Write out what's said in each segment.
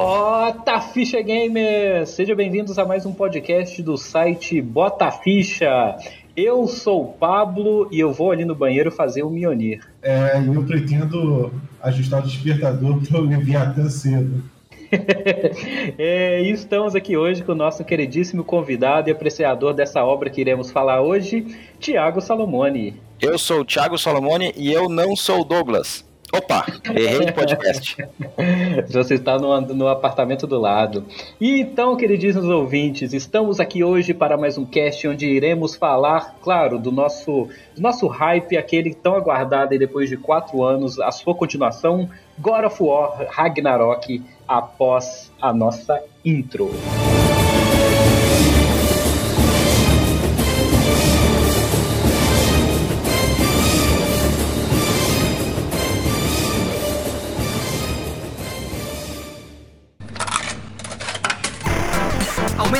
Bota Ficha Gamers! Sejam bem-vindos a mais um podcast do site Bota Ficha. Eu sou o Pablo e eu vou ali no banheiro fazer o Mionir. É, eu pretendo ajustar o despertador para o Leviatã cedo. é, e estamos aqui hoje com o nosso queridíssimo convidado e apreciador dessa obra que iremos falar hoje, Tiago Salomone. Eu sou o Thiago Salomone e eu não sou o Douglas. Opa, errei de podcast. Você está no, no apartamento do lado. E então, queridíssimos ouvintes, estamos aqui hoje para mais um cast onde iremos falar, claro, do nosso, do nosso hype, aquele tão aguardado e depois de quatro anos, a sua continuação, God of War Ragnarok, após a nossa intro.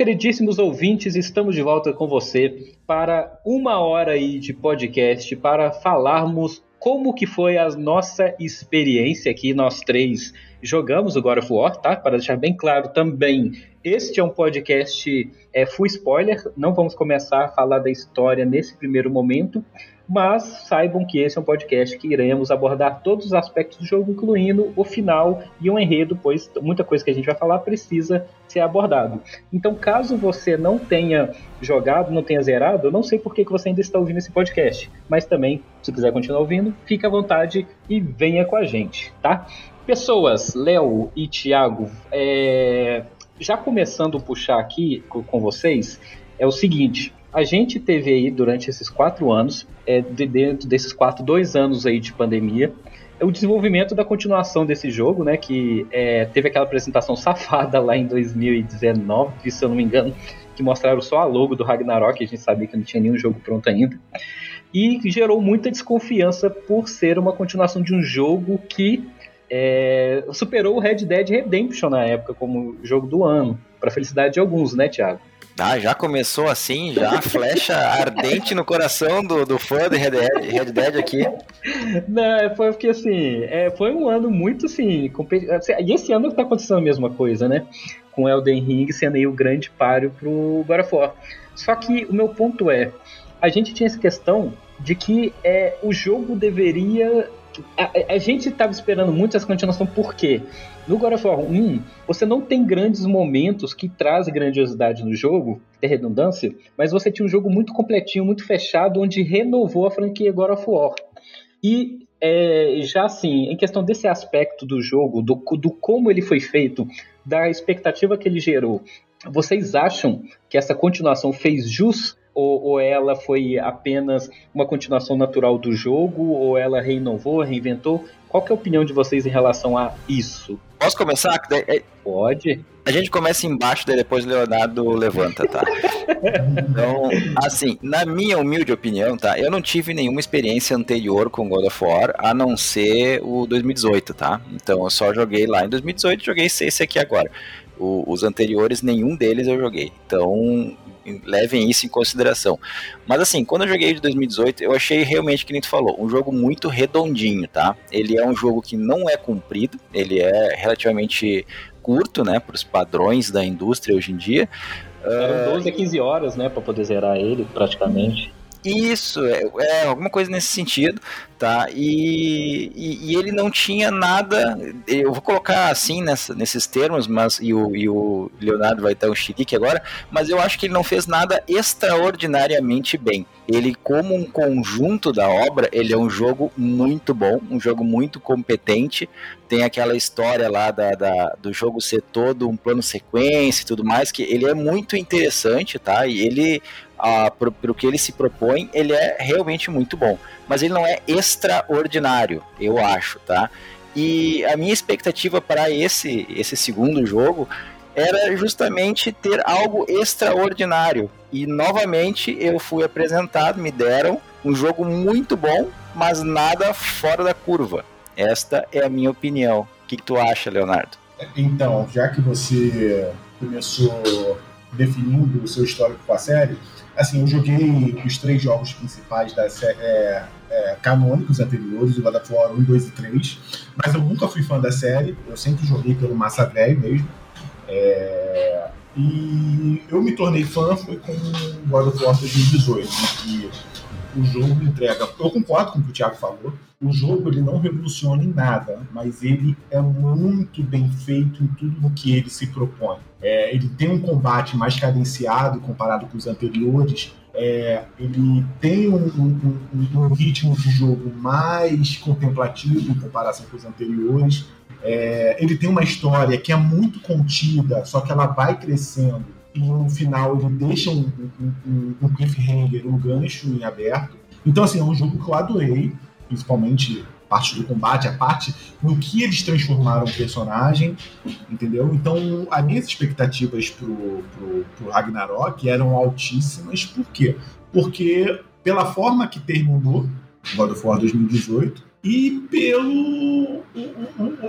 queridíssimos ouvintes, estamos de volta com você para uma hora aí de podcast para falarmos como que foi a nossa experiência aqui, nós três jogamos o God of War, tá? Para deixar bem claro também, este é um podcast é, full spoiler, não vamos começar a falar da história nesse primeiro momento, mas saibam que esse é um podcast que iremos abordar todos os aspectos do jogo, incluindo o final e o enredo, pois muita coisa que a gente vai falar precisa ser abordado. Então, caso você não tenha jogado, não tenha zerado, eu não sei por que você ainda está ouvindo esse podcast, mas também, se quiser continuar ouvindo, fique à vontade e venha com a gente, tá? Pessoas, Léo e Thiago, é... já começando a puxar aqui com vocês, é o seguinte: a gente teve aí durante esses quatro anos, é, de dentro desses quatro, dois anos aí de pandemia, é o desenvolvimento da continuação desse jogo, né? Que é, teve aquela apresentação safada lá em 2019, se eu não me engano, que mostraram só a logo do Ragnarok, a gente sabia que não tinha nenhum jogo pronto ainda. E gerou muita desconfiança por ser uma continuação de um jogo que é, superou o Red Dead Redemption na época como jogo do ano, para felicidade de alguns, né, Thiago? Ah, já começou assim, já flecha ardente no coração do, do fã de Red Dead, Red Dead aqui. Não, foi porque assim, é, foi um ano muito assim, assim, E esse ano tá acontecendo a mesma coisa, né? Com Elden Ring sendo aí o grande páreo pro God of War. Só que o meu ponto é, a gente tinha essa questão de que é, o jogo deveria a, a, gente estava esperando muito essa continuação, por quê? No God of War 1, você não tem grandes momentos que trazem grandiosidade no jogo, ter redundância, mas você tinha um jogo muito completinho, muito fechado, onde renovou a franquia God of War. E é, já assim, em questão desse aspecto do jogo, do, do como ele foi feito, da expectativa que ele gerou, vocês acham que essa continuação fez jus ou, ou, ela foi apenas uma continuação natural do jogo, ou ela reinovou, reinventou? Qual é a opinião de vocês em relação a isso? Posso começar? É, Pode. A gente começa embaixo, daí depois o Leonardo levanta, tá? Então, assim, na minha humilde opinião, tá? Eu não tive nenhuma experiência anterior com God of War, a não ser o 2018, tá? Então eu só joguei lá em 2018 joguei esse aqui agora. O, os anteriores, nenhum deles eu joguei. Então, levem isso em consideração. Mas assim, quando eu joguei de 2018, eu achei realmente, que nem tu falou, um jogo muito redondinho, tá? Ele é um jogo que não é comprido, ele é relativamente curto, né, para os padrões da indústria hoje em dia. Eram 12 a 15 horas, né, para poder zerar ele, praticamente. Isso, é, é, alguma coisa nesse sentido, tá? E, e, e, ele não tinha nada. Eu vou colocar assim nessa, nesses termos, mas e o, e o Leonardo vai dar um chilique agora, mas eu acho que ele não fez nada extraordinariamente bem. Ele, como um conjunto da obra, ele é um jogo muito bom, um jogo muito competente. Tem aquela história lá da, da do jogo ser todo um plano sequência e tudo mais, que ele é muito interessante, tá? E ele pro, pro que ele se propõe, ele é realmente muito bom. Mas ele não é extraordinário, eu acho, tá? E a minha expectativa para esse, esse segundo jogo era justamente ter algo extraordinário. E novamente eu fui apresentado, me deram um jogo muito bom, mas nada fora da curva. Esta é a minha opinião. O que, que tu acha, Leonardo? Então, já que você começou definindo o seu histórico com a série, assim, eu joguei os três jogos principais da série, é, é, canônicos anteriores, o God of War 1, 2 e 3, mas eu nunca fui fã da série, eu sempre joguei pelo massa velho mesmo. É, e eu me tornei fã foi com God of War 2018, que o jogo entrega. Eu concordo com o que o Thiago falou. O jogo ele não revoluciona em nada, mas ele é muito bem feito em tudo o que ele se propõe. É, ele tem um combate mais cadenciado comparado com os anteriores. É, ele tem um, um, um, um, ritmo de jogo mais contemplativo em comparação com os anteriores. É, ele tem uma história que é muito contida, só que ela vai crescendo e no final ele deixa um, um, um cliffhanger, um gancho em aberto. Então, assim, é um jogo que eu adorei, principalmente parte do combate, a parte no que eles transformaram o personagem, entendeu? Então, as minhas expectativas pro, pro, pro Ragnarok eram altíssimas, por quê? Porque pela forma que terminou God of War 2018 e pelo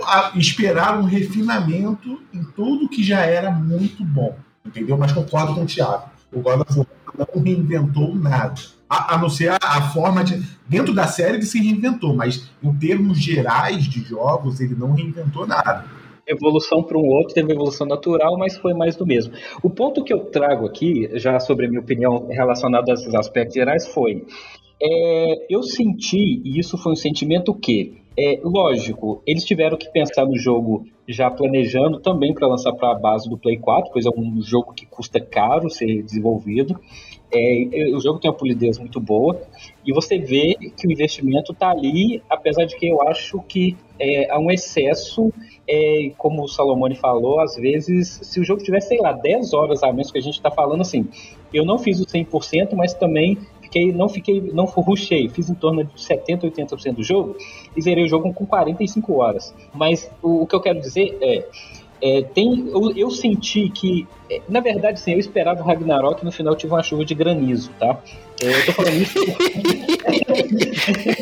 a, esperar um refinamento em tudo que já era muito bom entendeu? Mas concordo com o Thiago. O God of War não reinventou nada. A, a não ser a, a, forma de. Dentro da série ele se reinventou, mas em termos gerais de jogos, ele não reinventou nada. Evolução para um outro, teve evolução natural, mas foi mais do mesmo. O ponto que eu trago aqui, já sobre a minha opinião relacionada a esses aspectos gerais, foi. É, eu senti, e isso foi um sentimento que é, lógico, eles tiveram que pensar no jogo já planejando também para lançar para a base do Play 4, pois é um jogo que custa caro ser desenvolvido. É, o jogo tem uma polidez muito boa e você vê que o investimento está ali, apesar de que eu acho que é, há um excesso, é, como o Salomone falou, às vezes, se o jogo tivesse, sei lá, 10 horas a menos que a gente está falando assim, eu não fiz o 100%, mas também fiquei, não fiquei, não rushei, fiz em torno de 70, 80% do jogo e zerei o jogo com 45 horas. Mas o, o que eu quero dizer é, é tem, eu, eu, senti que, é, na verdade, sim, eu esperava o Ragnarok e no final tive uma chuva de granizo, tá? É, eu tô falando isso.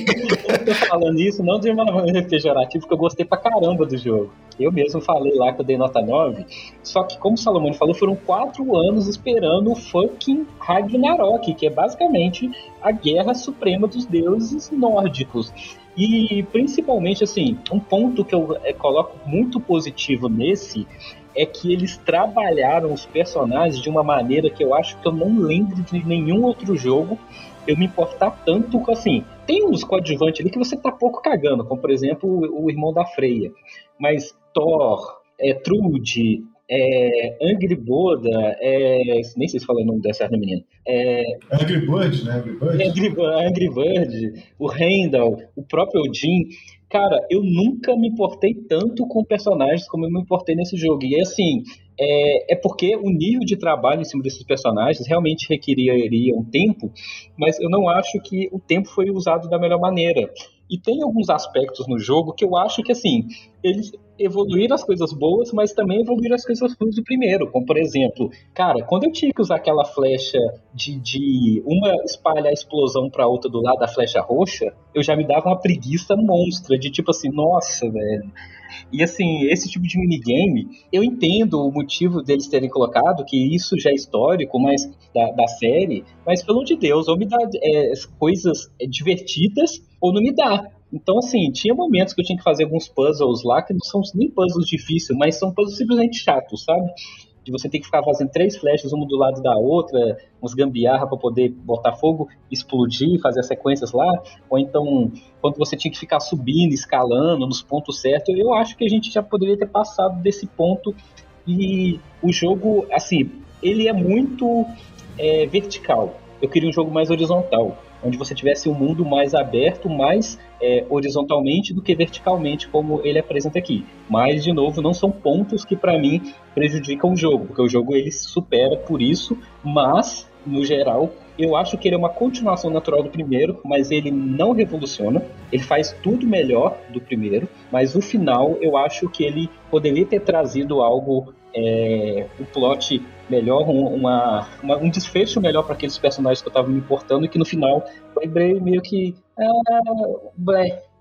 tô falando isso não de uma maneira pejorativa, porque eu gostei pra caramba do jogo. Eu mesmo falei lá que eu dei nota 9. Só que, como o Salomão falou, foram quatro anos esperando o fucking Ragnarok, que é basicamente a guerra suprema dos deuses nórdicos. E principalmente, assim, um ponto que eu é, coloco muito positivo nesse é que eles trabalharam os personagens de uma maneira que eu acho que eu não lembro de nenhum outro jogo eu me importar tanto com assim. Tem uns coadjuvantes ali que você tá pouco cagando, como por exemplo o, o irmão da Freia. Mas Thor, é, Trude, é, Angry Boda, é, nem sei se fala o nome dessa menina. É, Angry Bird, né? Angry Bird. Angry, Angry Bird, o Randall, o próprio Odin. Cara, eu nunca me importei tanto com personagens como eu me importei nesse jogo. E assim, é, é porque o nível de trabalho em cima desses personagens realmente requeriria um tempo, mas eu não acho que o tempo foi usado da melhor maneira. E tem alguns aspectos no jogo que eu acho que, assim, eles evoluíram as coisas boas, mas também evoluíram as coisas ruins do primeiro. Como, por exemplo, cara, quando eu tinha que usar aquela flecha de, de uma espalhar a explosão pra outra do lado da flecha roxa, eu já me dava uma preguiça monstra, de tipo assim, nossa, velho. E assim, esse tipo de minigame, eu entendo o motivo deles terem colocado, que isso já é histórico, mas da, da série, mas pelo amor de Deus, ou me dá é, coisas divertidas ou não me dá. Então, assim, tinha momentos que eu tinha que fazer alguns puzzles lá que não são nem puzzles difíceis, mas são puzzles simplesmente chatos, sabe? De você ter que ficar fazendo três flechas, uma do lado da outra, uns gambiarra para poder botar fogo, explodir, fazer as sequências lá, ou então quando você tinha que ficar subindo, escalando nos pontos certos, eu acho que a gente já poderia ter passado desse ponto. E o jogo, assim, ele é muito é, vertical. Eu queria um jogo mais horizontal onde você tivesse um mundo mais aberto, mais é, horizontalmente do que verticalmente, como ele apresenta aqui. Mas, de novo, não são pontos que para mim prejudicam o jogo, porque o jogo ele supera por isso, mas, no geral, eu acho que ele é uma continuação natural do primeiro, mas ele não revoluciona. Ele faz tudo melhor do primeiro, mas o final eu acho que ele poderia ter trazido algo é, um plot melhor, um, uma, uma, um desfecho melhor para aqueles personagens que eu tava me importando e que no final eu lembrei meio que. Ah,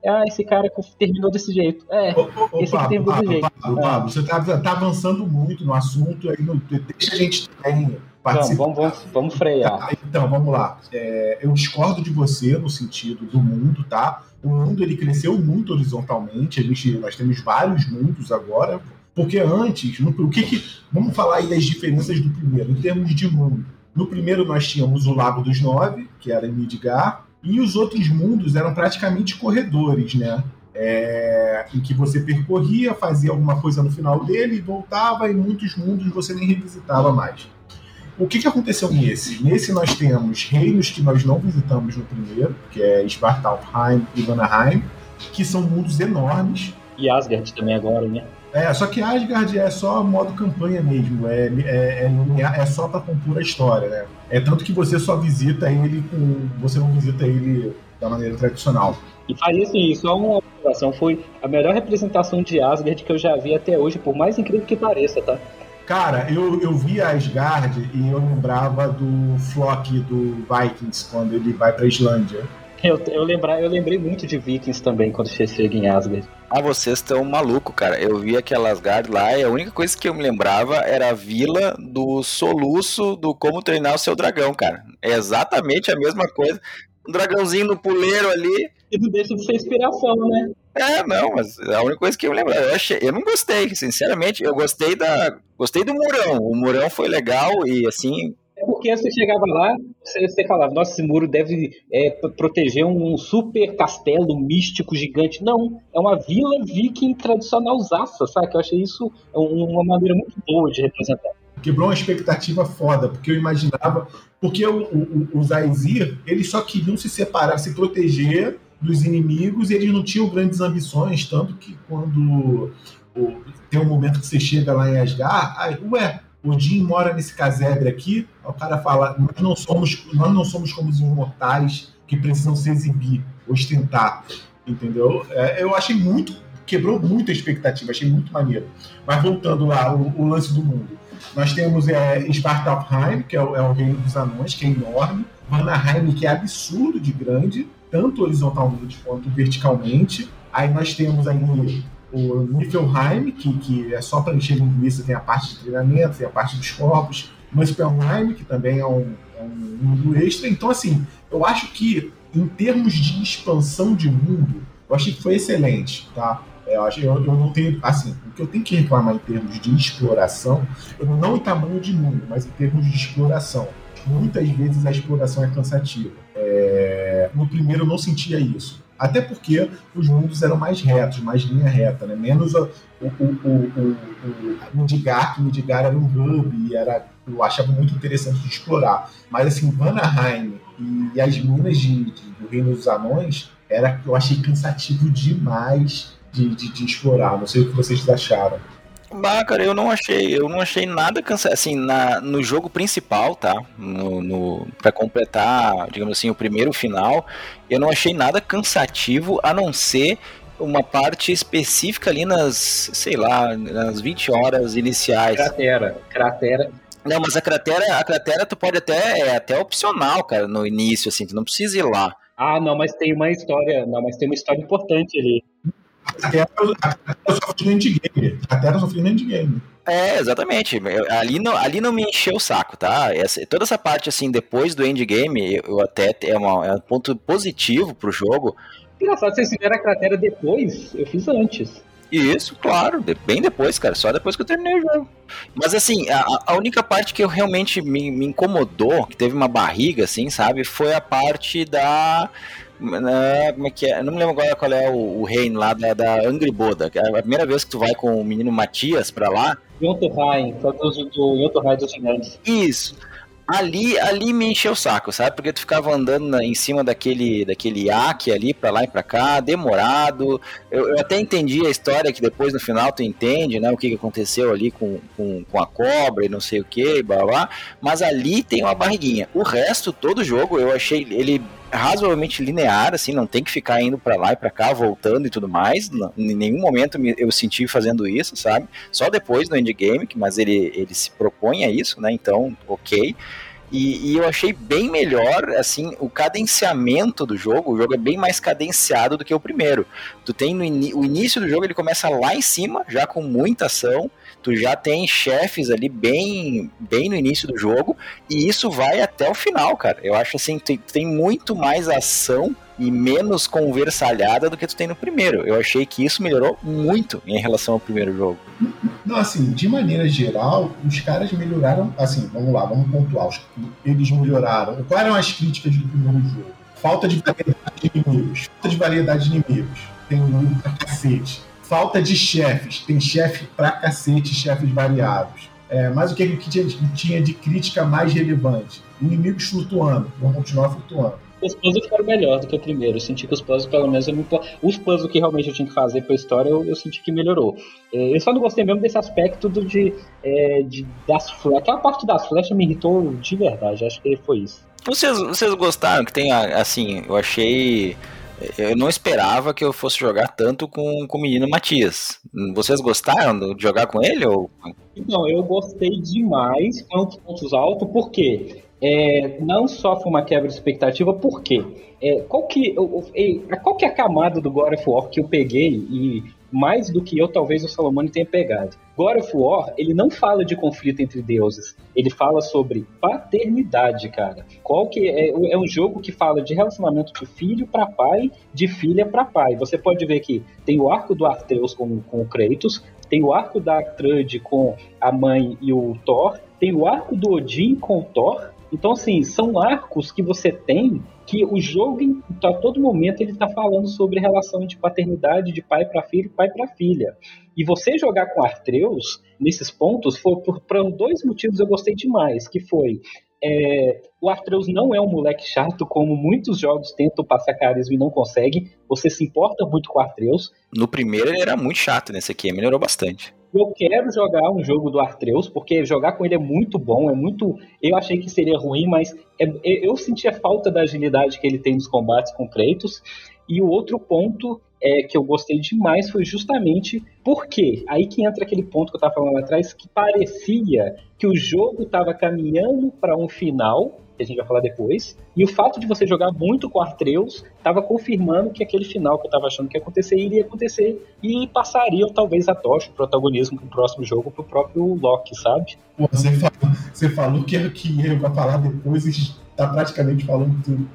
ah, esse cara terminou desse jeito. É, ô, ô, esse Pablo, terminou desse jeito. Pablo, Pablo, ah. você tá, tá avançando muito no assunto, aí não, deixa a gente também participar. Vamos, vamos, vamos frear. Então, vamos lá. É, eu discordo de você no sentido do mundo, tá? O mundo ele cresceu muito horizontalmente. A gente, nós temos vários mundos agora. Porque antes, no, o que, que Vamos falar aí das diferenças do primeiro, em termos de mundo. No primeiro nós tínhamos o Lago dos Nove, que era em Midgar, e os outros mundos eram praticamente corredores, né? É, em que você percorria, fazia alguma coisa no final dele e voltava, e muitos mundos você nem revisitava mais. O que, que aconteceu nesse? Nesse nós temos reinos que nós não visitamos no primeiro, que é Svartalfheim e Vanaheim, que são mundos enormes. E Asgard também agora, né? É, só que Asgard é só modo campanha mesmo, é, é, é, é só para compor a história, né? É tanto que você só visita ele com. Você não visita ele da maneira tradicional. E faria assim, só uma observação, foi a melhor representação de Asgard que eu já vi até hoje, por mais incrível que pareça, tá? Cara, eu, eu vi Asgard e eu lembrava do Flock do Vikings quando ele vai pra Islândia. Eu, eu, lembrar, eu lembrei muito de Vikings também quando você chega em Asgard. Ah, vocês estão maluco, cara. Eu vi aquela Asgard lá e a única coisa que eu me lembrava era a vila do soluço do como treinar o seu dragão, cara. É exatamente a mesma coisa. Um dragãozinho no puleiro ali. E não deixa de ser inspiração, né? É, não, mas é a única coisa que eu lembro. Eu, achei, eu não gostei, sinceramente. Eu gostei da. Gostei do Murão. O Murão foi legal e assim, é porque você chegava lá, você, você falava, nossa, esse muro deve é, proteger um super castelo místico gigante. Não, é uma vila viking tradicional zaça, sabe? Que eu achei isso uma maneira muito boa de representar. Quebrou uma expectativa foda, porque eu imaginava. Porque o, o, os Aesir, eles só queriam se separar, se proteger dos inimigos, e eles não tinham grandes ambições, tanto que quando tem um momento que você chega lá em Asgard, aí, ué, Odin mora nesse casebre aqui, o cara fala, nós não somos, nós não somos como os imortais que precisam se exibir, ostentar, entendeu? É, eu achei muito, quebrou muito a expectativa, achei muito maneiro. Mas voltando lá, o, o lance do mundo. Nós temos é, Svartalfheim, que é o, é o, reino dos anões, que é enorme. Vanaheim, que é absurdo de grande, tanto horizontalmente quanto verticalmente. Aí nós temos aí o Niflheim, que, que é só para encher linguiça, tem a parte de treinamento, tem a parte dos corpos, Muspelheim, que também é um, é um mundo extra. Então, assim, eu acho que em termos de expansão de mundo, eu achei que foi excelente, tá? Eu, acho, eu, eu não tenho, assim, o que eu tenho que reclamar em termos de exploração, não em tamanho de mundo, mas em termos de exploração. Muitas vezes a exploração é cansativa. É, no primeiro eu não sentia isso. Até porque os mundos eram mais retos, mais linha reta, né? Menos o, o, o, o, Midigar, que Midigar era um hub e era, eu achava muito interessante de explorar. Mas assim, Vanaheim e, as minas de, de, do Reino dos Anões, era, eu achei cansativo demais de, de, de explorar. Não sei o que vocês acharam. Bah, cara, eu não achei, eu não achei nada cansado, assim, na, no jogo principal, tá, no, no para completar, digamos assim, o primeiro final, eu não achei nada cansativo, a não ser uma parte específica ali nas, sei lá, nas 20 horas iniciais. Cratera, cratera. Não, mas a cratera, a cratera tu pode até, é até opcional, cara, no início, assim, tu não precisa ir lá. Ah, não, mas tem uma história, não, mas tem uma história importante ali. A Terra, sofre no endgame. A Terra no endgame. É, exatamente. Ali não, ali não me encheu o saco, tá? Essa, toda essa parte, assim, depois do endgame, eu, eu até é, uma, é um ponto positivo pro jogo. Engraçado, vocês fizeram a cratera depois, eu fiz antes. Isso, claro, bem depois, cara, só depois que eu terminei o jogo. Mas assim, a, a única parte que eu realmente me, me incomodou, que teve uma barriga, assim, sabe, foi a parte da né, como é que é? Eu não me lembro agora qual é o, o reino lá da, da Angry Boda. É a primeira vez que tu vai com o menino Matias pra lá. Yontuhai, do, do dos gigantes. Isso ali, ali me encheu o saco, sabe? Porque tu ficava andando na, em cima daquele, daquele iaque ali, pra lá e pra cá, demorado. Eu, eu, até entendi a história que depois no final tu entende, né? O que, que aconteceu ali com, com, com a cobra e não sei o que, blá blá. Mas ali tem uma barriguinha. O resto, todo jogo, eu achei ele razoavelmente linear, assim, não tem que ficar indo para lá e para cá, voltando e tudo mais. Não, em nenhum momento eu senti fazendo isso, sabe? Só depois no endgame, mas ele, ele se propõe a isso, né? Então, ok. E, e, eu achei bem melhor, assim, o cadenciamento do jogo. O jogo é bem mais cadenciado do que o primeiro. Tu tem no in, o início do jogo, ele começa lá em cima, já com muita ação tu já tem chefes ali bem, bem no início do jogo, e isso vai até o final, cara. Eu acho assim, tem, tem muito mais ação e menos conversalhada do que tu tem no primeiro. Eu achei que isso melhorou muito em relação ao primeiro jogo. Não, assim, de maneira geral, os caras melhoraram. Assim, vamos lá, vamos pontuar. Eles melhoraram. Quais eram as críticas do primeiro jogo? Falta de variedade de inimigos. Falta de variedade de inimigos. Tem um pra cacete falta de chefes. Tem chefe pra cacete, chefes variados. É, mas o que, que tinha, tinha, de crítica mais relevante? Inimigos flutuando, vão continuar flutuando. Os puzzles ficaram melhores do que o primeiro. Eu senti que os puzzles, pelo menos, eu me... os puzzles que realmente eu tinha que fazer pra história, eu, eu senti que melhorou. É, eu só não gostei mesmo desse aspecto do, de, é, de das flechas. Aquela parte das flechas me irritou de verdade. Acho que foi isso. Vocês, vocês gostaram que tem, assim, eu achei eu não esperava que eu fosse jogar tanto com, com o menino Matias. Vocês gostaram de jogar com ele? Ou... Então, eu gostei demais, dos pontos altos, porque é, não foi uma quebra de expectativa, por quê? É, qual, que, qual que é a camada do God of War que eu peguei e mais do que eu, talvez o Salomone tenha pegado. God of War, ele não fala de conflito entre deuses, ele fala sobre paternidade, cara. Qual que é, é um jogo que fala de relacionamento de filho para pai, de filha para pai. Você pode ver que tem o arco do Arteus com, com o Kratos, tem o arco da Trud com a mãe e o Thor, tem o arco do Odin com o Thor. Então, assim, são arcos que você tem que o jogo, a todo momento, ele está falando sobre relação de paternidade de pai para filho, pai para filha. E você jogar com Artreus nesses pontos foi por, por dois motivos eu gostei demais, que foi é, o Artreus não é um moleque chato, como muitos jogos tentam passar carisma e não conseguem. Você se importa muito com o Artreus. No primeiro ele era muito chato, nesse aqui melhorou bastante. Eu quero jogar um jogo do Artreus, porque jogar com ele é muito bom, é muito. Eu achei que seria ruim, mas é, eu senti a falta da agilidade que ele tem nos combates com Kratos. E o outro ponto é, que eu gostei demais foi justamente porque aí que entra aquele ponto que eu estava falando lá atrás, que parecia que o jogo estava caminhando para um final que a gente vai falar depois. E o fato de você jogar muito com Artreus estava confirmando que aquele final que eu estava achando que ia acontecer iria acontecer e passariam talvez a tocha, o protagonismo pro próximo jogo pro próprio Loki, sabe? Você, falou, você falou que, que ia falar depois e está praticamente falando tudo.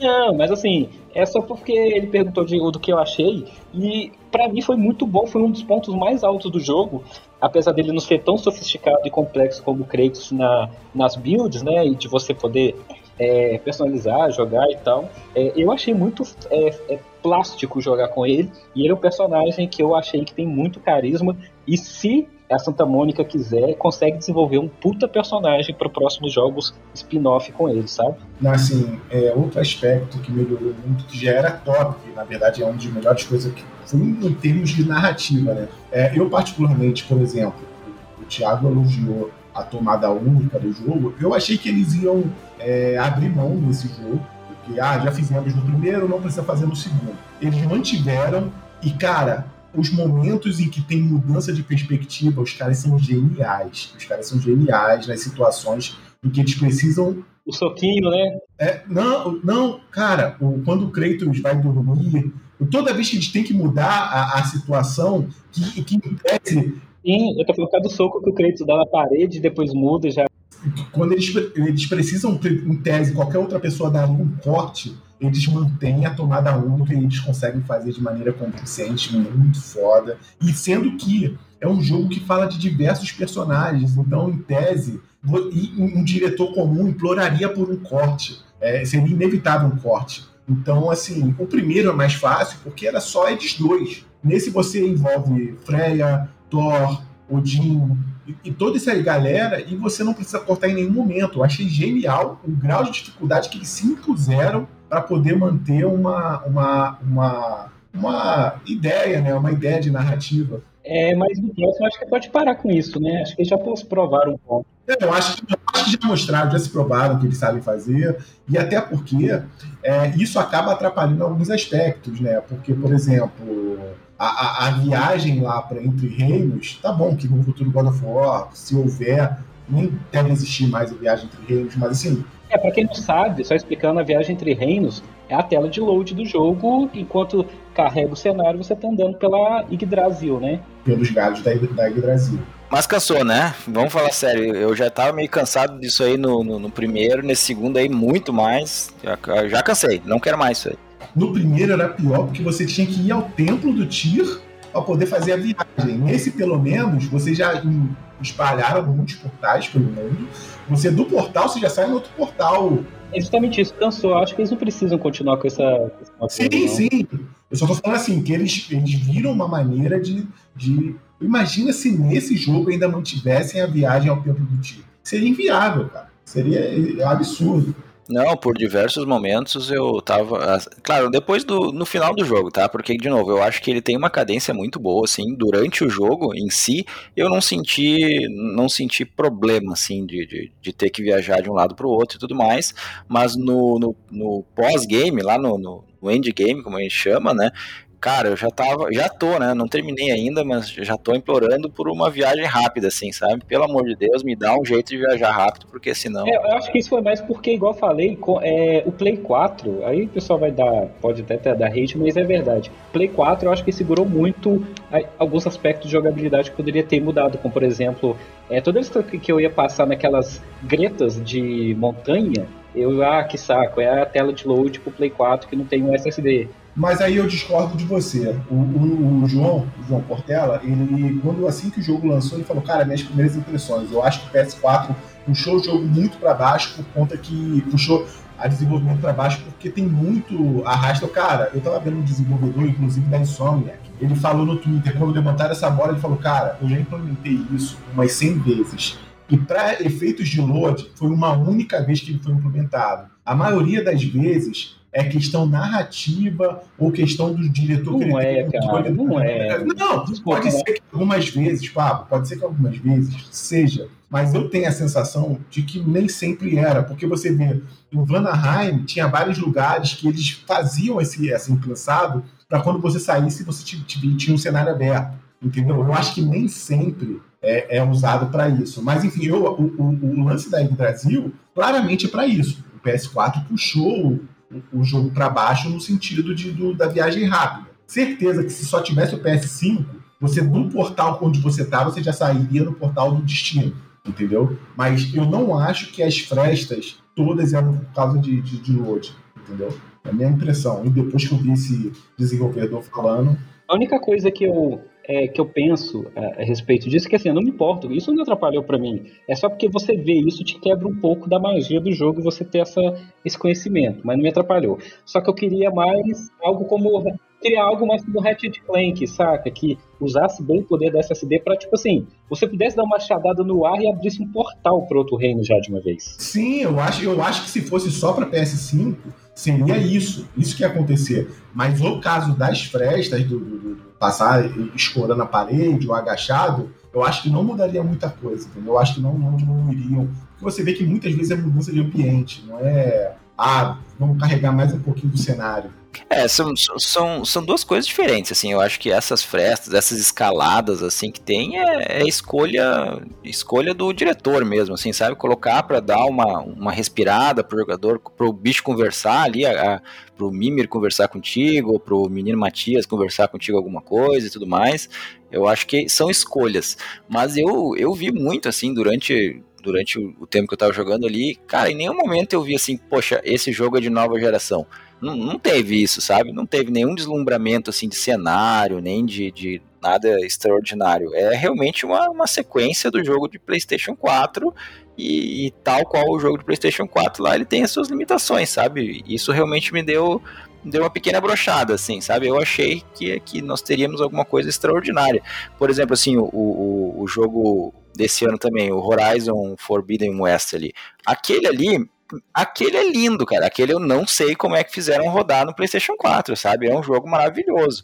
Não, mas assim, é só porque ele perguntou de, do que eu achei. E para mim foi muito bom, foi um dos pontos mais altos do jogo. Apesar dele não ser tão sofisticado e complexo como o Kratos na, nas builds, né? E de você poder é, personalizar, jogar e tal. É, eu achei muito é, é, plástico jogar com ele. E ele é um personagem que eu achei que tem muito carisma. E se a Santa Mônica quiser, consegue desenvolver um puta personagem para próximos jogos spin-off com ele, sabe? Não, assim, é outro aspecto que melhorou muito, que já era top, que na verdade é uma das melhores coisas que foi em termos de narrativa, né? É, eu, particularmente, por exemplo, o, Thiago elogiou a tomada única do jogo, eu achei que eles iam é, abrir mão desse jogo, porque ah, já fizemos no primeiro, não precisa fazer no segundo. Eles mantiveram e, cara, os momentos em que tem mudança de perspectiva, os caras são geniais. Os caras são geniais nas situações em que eles precisam. O soquinho, né? É, não, não, cara, o, quando o Kratos vai dormir, toda vez que eles têm que mudar a, a situação, que, que impede. Sim, eu tô falando do soco que o Kratos dá na parede, depois muda já. quando eles, eles precisam, em tese, qualquer outra pessoa dar um corte, eles mantêm a tomada única e eles conseguem fazer de maneira convincente, muito foda. E sendo que é um jogo que fala de diversos personagens, então, em tese, um diretor comum imploraria por um corte. É, seria inevitável um corte. Então, assim, o primeiro é mais fácil porque era só eles dois. Nesse você envolve Freya, Thor, Odin e, toda essa galera e você não precisa cortar em nenhum momento. Eu achei genial o grau de dificuldade que eles se impuseram para poder manter uma, uma, uma, uma ideia, né? uma ideia de narrativa. É, mas no próximo acho que pode parar com isso, né? Acho que já provaram um pouco. Eu acho, acho que já mostraram, já se provaram que eles sabem fazer, e até porque é, isso acaba atrapalhando alguns aspectos, né? Porque, por exemplo, a, a, a viagem lá para Entre Reinos, tá bom que no futuro God of War, se houver, nem deve existir mais a viagem entre reinos, mas assim. É, pra quem não sabe, só explicando, a viagem entre reinos é a tela de load do jogo, enquanto carrega o cenário, você tá andando pela Yggdrasil, né? Pelos galhos da, da Yggdrasil. Mas cansou, né? Vamos falar sério, eu já tava meio cansado disso aí no, no, no primeiro, nesse segundo aí muito mais. Já, já cansei, não quero mais isso aí. No primeiro era pior porque você tinha que ir ao templo do Tyr para poder fazer a viagem. Nesse, pelo menos, você já espalharam muitos portais pelo mundo. Você do portal, você já sai no outro portal. É justamente isso, cansou. Acho que eles não precisam continuar com essa. Com sim, coisa, sim. Eu só tô falando assim, que eles, eles viram uma maneira de, de. Imagina se nesse jogo ainda mantivessem a viagem ao tempo do tio. Seria inviável, cara. Seria absurdo. Não, por diversos momentos eu tava. Claro, depois do. No final do jogo, tá? Porque, de novo, eu acho que ele tem uma cadência muito boa, assim. Durante o jogo em si, eu não senti. Não senti problema, assim, de, de, de ter que viajar de um lado pro outro e tudo mais. Mas no, no, no pós-game, lá no, no, no endgame, como a gente chama, né? Cara, eu já tava, já tô, né? Não terminei ainda, mas já tô implorando por uma viagem rápida, assim, sabe? Pelo amor de Deus, me dá um jeito de viajar rápido, porque senão. É, eu acho que isso foi mais porque, igual falei, é, o Play 4, aí o pessoal vai dar, pode até dar hate, mas é verdade. Play 4 eu acho que segurou muito alguns aspectos de jogabilidade que poderia ter mudado, como por exemplo, é, toda vez que eu ia passar naquelas gretas de montanha, eu, ah, que saco, é a tela de load pro Play 4 que não tem um SSD. Mas aí eu discordo de você. O, o, o, João, o João Portela, ele, quando assim que o jogo lançou, ele falou, cara, minhas primeiras impressões, eu acho que o PS4 puxou o jogo muito para baixo por conta que puxou a desenvolvimento para baixo porque tem muito arrasto. Cara, eu tava vendo um desenvolvedor, inclusive da Insomniac, ele falou no Twitter, quando levantaram essa bola, ele falou, cara, eu já implementei isso umas 100 vezes. E para efeitos de load, foi uma única vez que ele foi implementado. A maioria das vezes, é questão narrativa ou questão do diretor não é, cara, não é. Não, Desculpa, pode ser que algumas vezes, Pablo, pode ser que algumas vezes seja, mas eu tenho a sensação de que nem sempre era, porque você vê, em Vanaheim tinha vários lugares que eles faziam esse, esse imprensado para quando você saísse você tinha um cenário aberto, entendeu? Eu acho que nem sempre é, é usado para isso. Mas enfim, eu, o, o, o lance da Brasil claramente é para isso. O PS4 puxou o jogo para baixo no sentido de, do, da viagem rápida. Certeza que se só tivesse o PS5, você do portal onde você tá, você já sairia no portal do destino, entendeu? Mas eu não acho que as frestas todas eram por causa de, de, de load, entendeu? É a minha impressão. E depois que eu vi esse desenvolvedor falando. A única coisa que eu é, que eu penso a, a, respeito disso, que assim, eu não me importo, isso não atrapalhou para mim. É só porque você vê isso te quebra um pouco da magia do jogo você ter essa, esse conhecimento, mas não me atrapalhou. Só que eu queria mais algo como queria algo mais como Ratchet Clank, saca? Que usasse bem o poder da SSD para tipo assim, você pudesse dar uma chadada no ar e abrisse um portal para outro reino já de uma vez. Sim, eu acho, eu acho que se fosse só para PS5, seria isso, isso que ia acontecer. Mas no caso das frestas, do, do, do passar escorando a parede ou agachado, eu acho que não mudaria muita coisa, entendeu? Eu acho que não, não diminuiriam. Porque você vê que muitas vezes é mudança de ambiente, não é, ah, vamos carregar mais um pouquinho do cenário. É, são, são, são duas coisas diferentes, assim, eu acho que essas frestas, essas escaladas, assim, que tem, é, é escolha escolha do diretor mesmo, assim, sabe, colocar para dar uma, uma respirada pro jogador, pro bicho conversar ali, a, a, pro Mimir conversar contigo, pro menino Matias conversar contigo alguma coisa e tudo mais, eu acho que são escolhas, mas eu, eu vi muito, assim, durante durante o tempo que eu tava jogando ali, cara, em nenhum momento eu vi assim, poxa, esse jogo é de nova geração. Não, não teve isso, sabe? Não teve nenhum deslumbramento assim de cenário, nem de, de nada extraordinário. É realmente uma, uma sequência do jogo de PlayStation 4 e, e, tal qual o jogo de PlayStation 4 lá, ele tem as suas limitações, sabe? Isso realmente me deu deu uma pequena brochada, assim, sabe? Eu achei que, que nós teríamos alguma coisa extraordinária. Por exemplo, assim, o, o, o jogo desse ano também, o Horizon Forbidden West ali. Aquele ali, aquele é lindo, cara. Aquele eu não sei como é que fizeram rodar no PlayStation 4, sabe? É um jogo maravilhoso.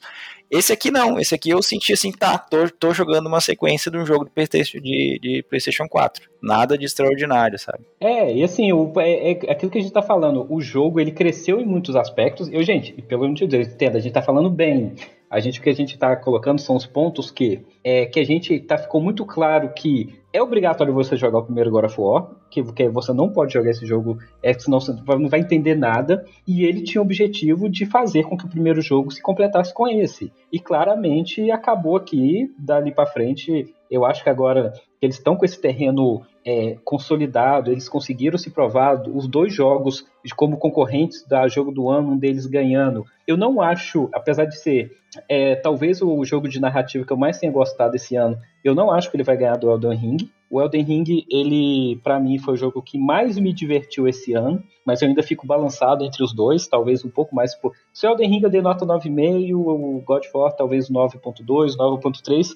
Esse aqui não, esse aqui eu senti assim, tá, tô, tô jogando uma sequência de um jogo de de, de PlayStation 4. Nada de extraordinário, sabe? É, e assim, o, é, é, aquilo que a gente tá falando, o jogo ele cresceu em muitos aspectos. Eu, gente, pelo menos entenda, a gente tá falando bem. A gente, o que a gente está colocando são os pontos que é que a gente tá, ficou muito claro que é obrigatório você jogar o primeiro God of War, que, que você não pode jogar esse jogo, é, senão você não vai entender nada. E ele tinha o objetivo de fazer com que o primeiro jogo se completasse com esse. E claramente acabou aqui, dali para frente. Eu acho que agora eles estão com esse terreno é, consolidado, eles conseguiram se provar, os dois jogos como concorrentes da jogo do ano, um deles ganhando. Eu não acho, apesar de ser é, talvez o jogo de narrativa que eu mais tenha gostado esse ano, eu não acho que ele vai ganhar do Elden Ring. O Elden Ring, ele, para mim, foi o jogo que mais me divertiu esse ano, mas eu ainda fico balançado entre os dois, talvez um pouco mais. Por... Se o Elden Ring eu dei nota 9,5, o God of War talvez 9,2, 9,3,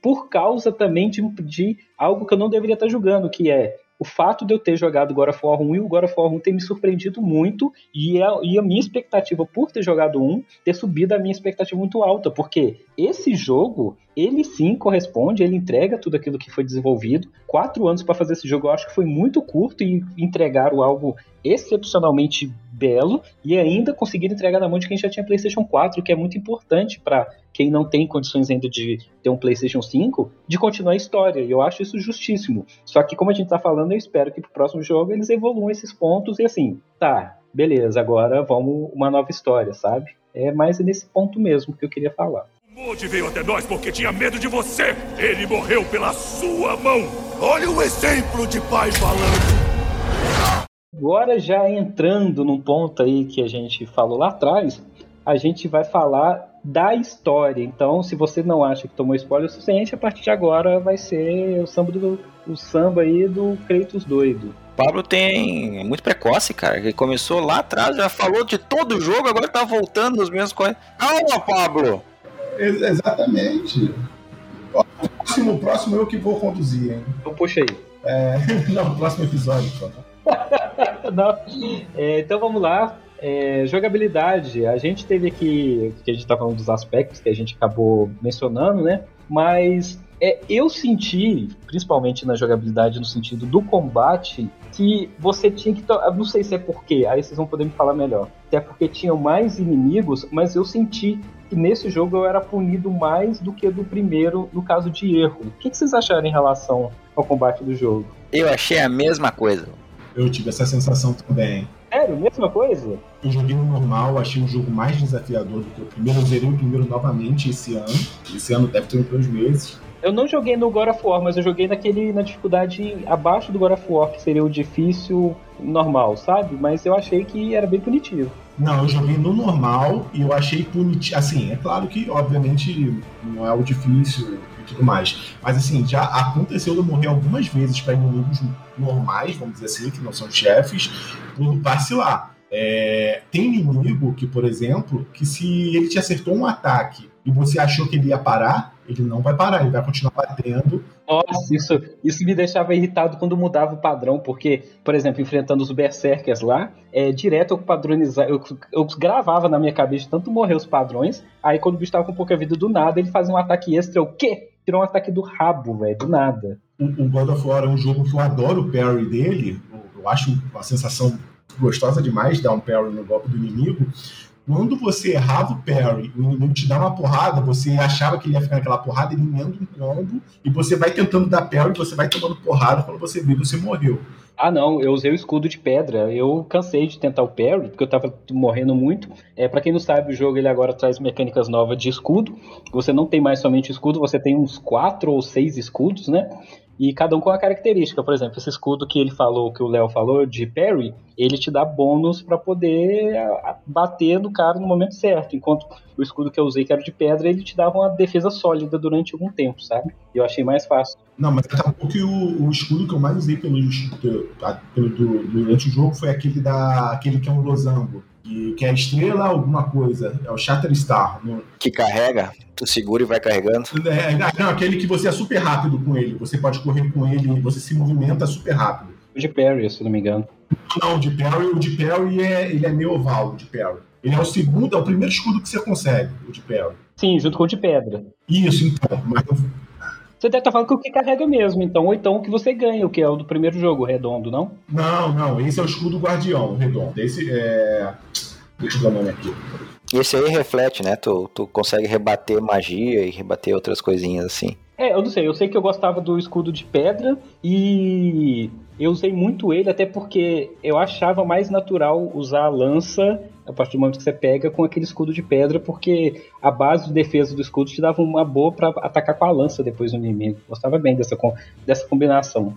por causa também de, de algo que eu não deveria estar julgando, que é o fato de eu ter jogado God of War 1 e o God of War 1 ter me surpreendido muito e a, e a minha expectativa por ter jogado um ter subido a minha expectativa muito alta, porque esse jogo, ele sim corresponde, ele entrega tudo aquilo que foi desenvolvido. Quatro anos para fazer esse jogo eu acho que foi muito curto e entregaram algo excepcionalmente belo e ainda conseguiram entregar na mão de quem já tinha PlayStation 4, que é muito importante para quem não tem condições ainda de ter um PlayStation 5, de continuar a história. E eu acho isso justíssimo. Só que, como a gente tá falando, eu espero que pro próximo jogo eles evoluam esses pontos e assim, tá, beleza, agora vamos uma nova história, sabe? É mais nesse ponto mesmo que eu queria falar. Monte veio até nós porque tinha medo de você. Ele morreu pela sua mão. Olha o exemplo de pai falando. Agora já entrando num ponto aí que a gente falou lá atrás, a gente vai falar da história. Então, se você não acha que tomou spoiler o suficiente, a partir de agora vai ser o samba, do, o samba aí do Kratos doido. Pablo tem é muito precoce, cara. Ele começou lá atrás, já falou de todo o jogo, agora tá voltando nos mesmos coisas. Calma, Pablo! Ex exatamente. O próximo, próximo eu que vou conduzir, hein? Então puxa aí. É... Não, próximo episódio, por Não. É, então vamos lá. É, jogabilidade, a gente teve aqui, que a gente tá falando dos aspectos que a gente acabou mencionando, né? Mas é, eu senti, principalmente na jogabilidade, no sentido do combate, que você tinha que. Não sei se é porque, aí vocês vão poder me falar melhor. Se é porque tinham mais inimigos, mas eu senti que nesse jogo eu era punido mais do que do primeiro, no caso de erro. O que, que vocês acharam em relação ao combate do jogo? Eu achei a mesma coisa. Eu tive essa sensação também. Sério, mesma coisa? Eu joguei no normal, achei um jogo mais desafiador do que o primeiro. Eu zerei o primeiro novamente esse ano. Esse ano deve ter uns dois meses. Eu não joguei no God of War, mas eu joguei naquele na dificuldade abaixo do God of War, que seria o difícil normal, sabe? Mas eu achei que era bem punitivo. Não, eu joguei no normal e eu achei punitivo. Assim, é claro que, obviamente, não é o difícil e tudo mais. Mas, assim, já aconteceu de eu morrer algumas vezes para inimigos normais, vamos dizer assim, que não são chefes, por vacilar. É, tem inimigo que, por exemplo, que se ele te acertou um ataque e você achou que ele ia parar, ele não vai parar, ele vai continuar batendo. Nossa, isso, isso me deixava irritado quando mudava o padrão, porque, por exemplo, enfrentando os Berserkers lá, é, direto eu padronizava, eu, eu gravava na minha cabeça tanto morrer os padrões, aí quando o bicho tava com pouca vida do nada, ele fazia um ataque extra, o quê? Tirou um ataque do rabo, velho, do nada. O, o God of War é um jogo que eu adoro o parry dele, eu acho uma sensação gostosa demais dar um parry no golpe do inimigo. Quando você errava o parry, o inimigo te dá uma porrada, você achava que ele ia ficar naquela porrada, ele emenda um combo, e você vai tentando dar parry, você vai tomando porrada, quando você vê, você morreu. Ah, não, eu usei o escudo de pedra. Eu cansei de tentar o parry, porque eu tava morrendo muito. É, para quem não sabe, o jogo ele agora traz mecânicas novas de escudo. Você não tem mais somente escudo, você tem uns quatro ou seis escudos, né? E cada um com uma característica. Por exemplo, esse escudo que ele falou, que o Léo falou, de parry, ele te dá bônus para poder bater no cara no momento certo. Enquanto o escudo que eu usei, que era de pedra, ele te dava uma defesa sólida durante algum tempo, sabe? Eu achei mais fácil. Não, mas acabou que o, o escudo que eu mais usei pelo, pelo, pelo, durante o jogo foi aquele da aquele que é um losango que, que é a estrela alguma coisa. É o Shatterstar. No... Que carrega, tu segura e vai carregando. É, não, aquele que você é super rápido com ele. Você pode correr com ele, você se movimenta super rápido. O de Perry, se não me engano. Não, o de Perry, o de Perry é, ele é meio oval, o de Perry. Ele é o segundo, é o primeiro escudo que você consegue, o de Perry. Sim, junto com o de pedra. Isso, então. Mas você deve estar falando que o que carrega mesmo, então, ou então o que você ganha, o que é o do primeiro jogo, redondo, não? Não, não, esse é o escudo guardião, redondo. Esse é. Deixa eu aí reflete, né? Tu, tu consegue rebater magia e rebater outras coisinhas assim. É, eu não sei, eu sei que eu gostava do escudo de pedra e eu usei muito ele, até porque eu achava mais natural usar a lança a partir do momento que você pega com aquele escudo de pedra, porque a base de defesa do escudo te dava uma boa para atacar com a lança depois do inimigo. Gostava bem dessa, dessa combinação.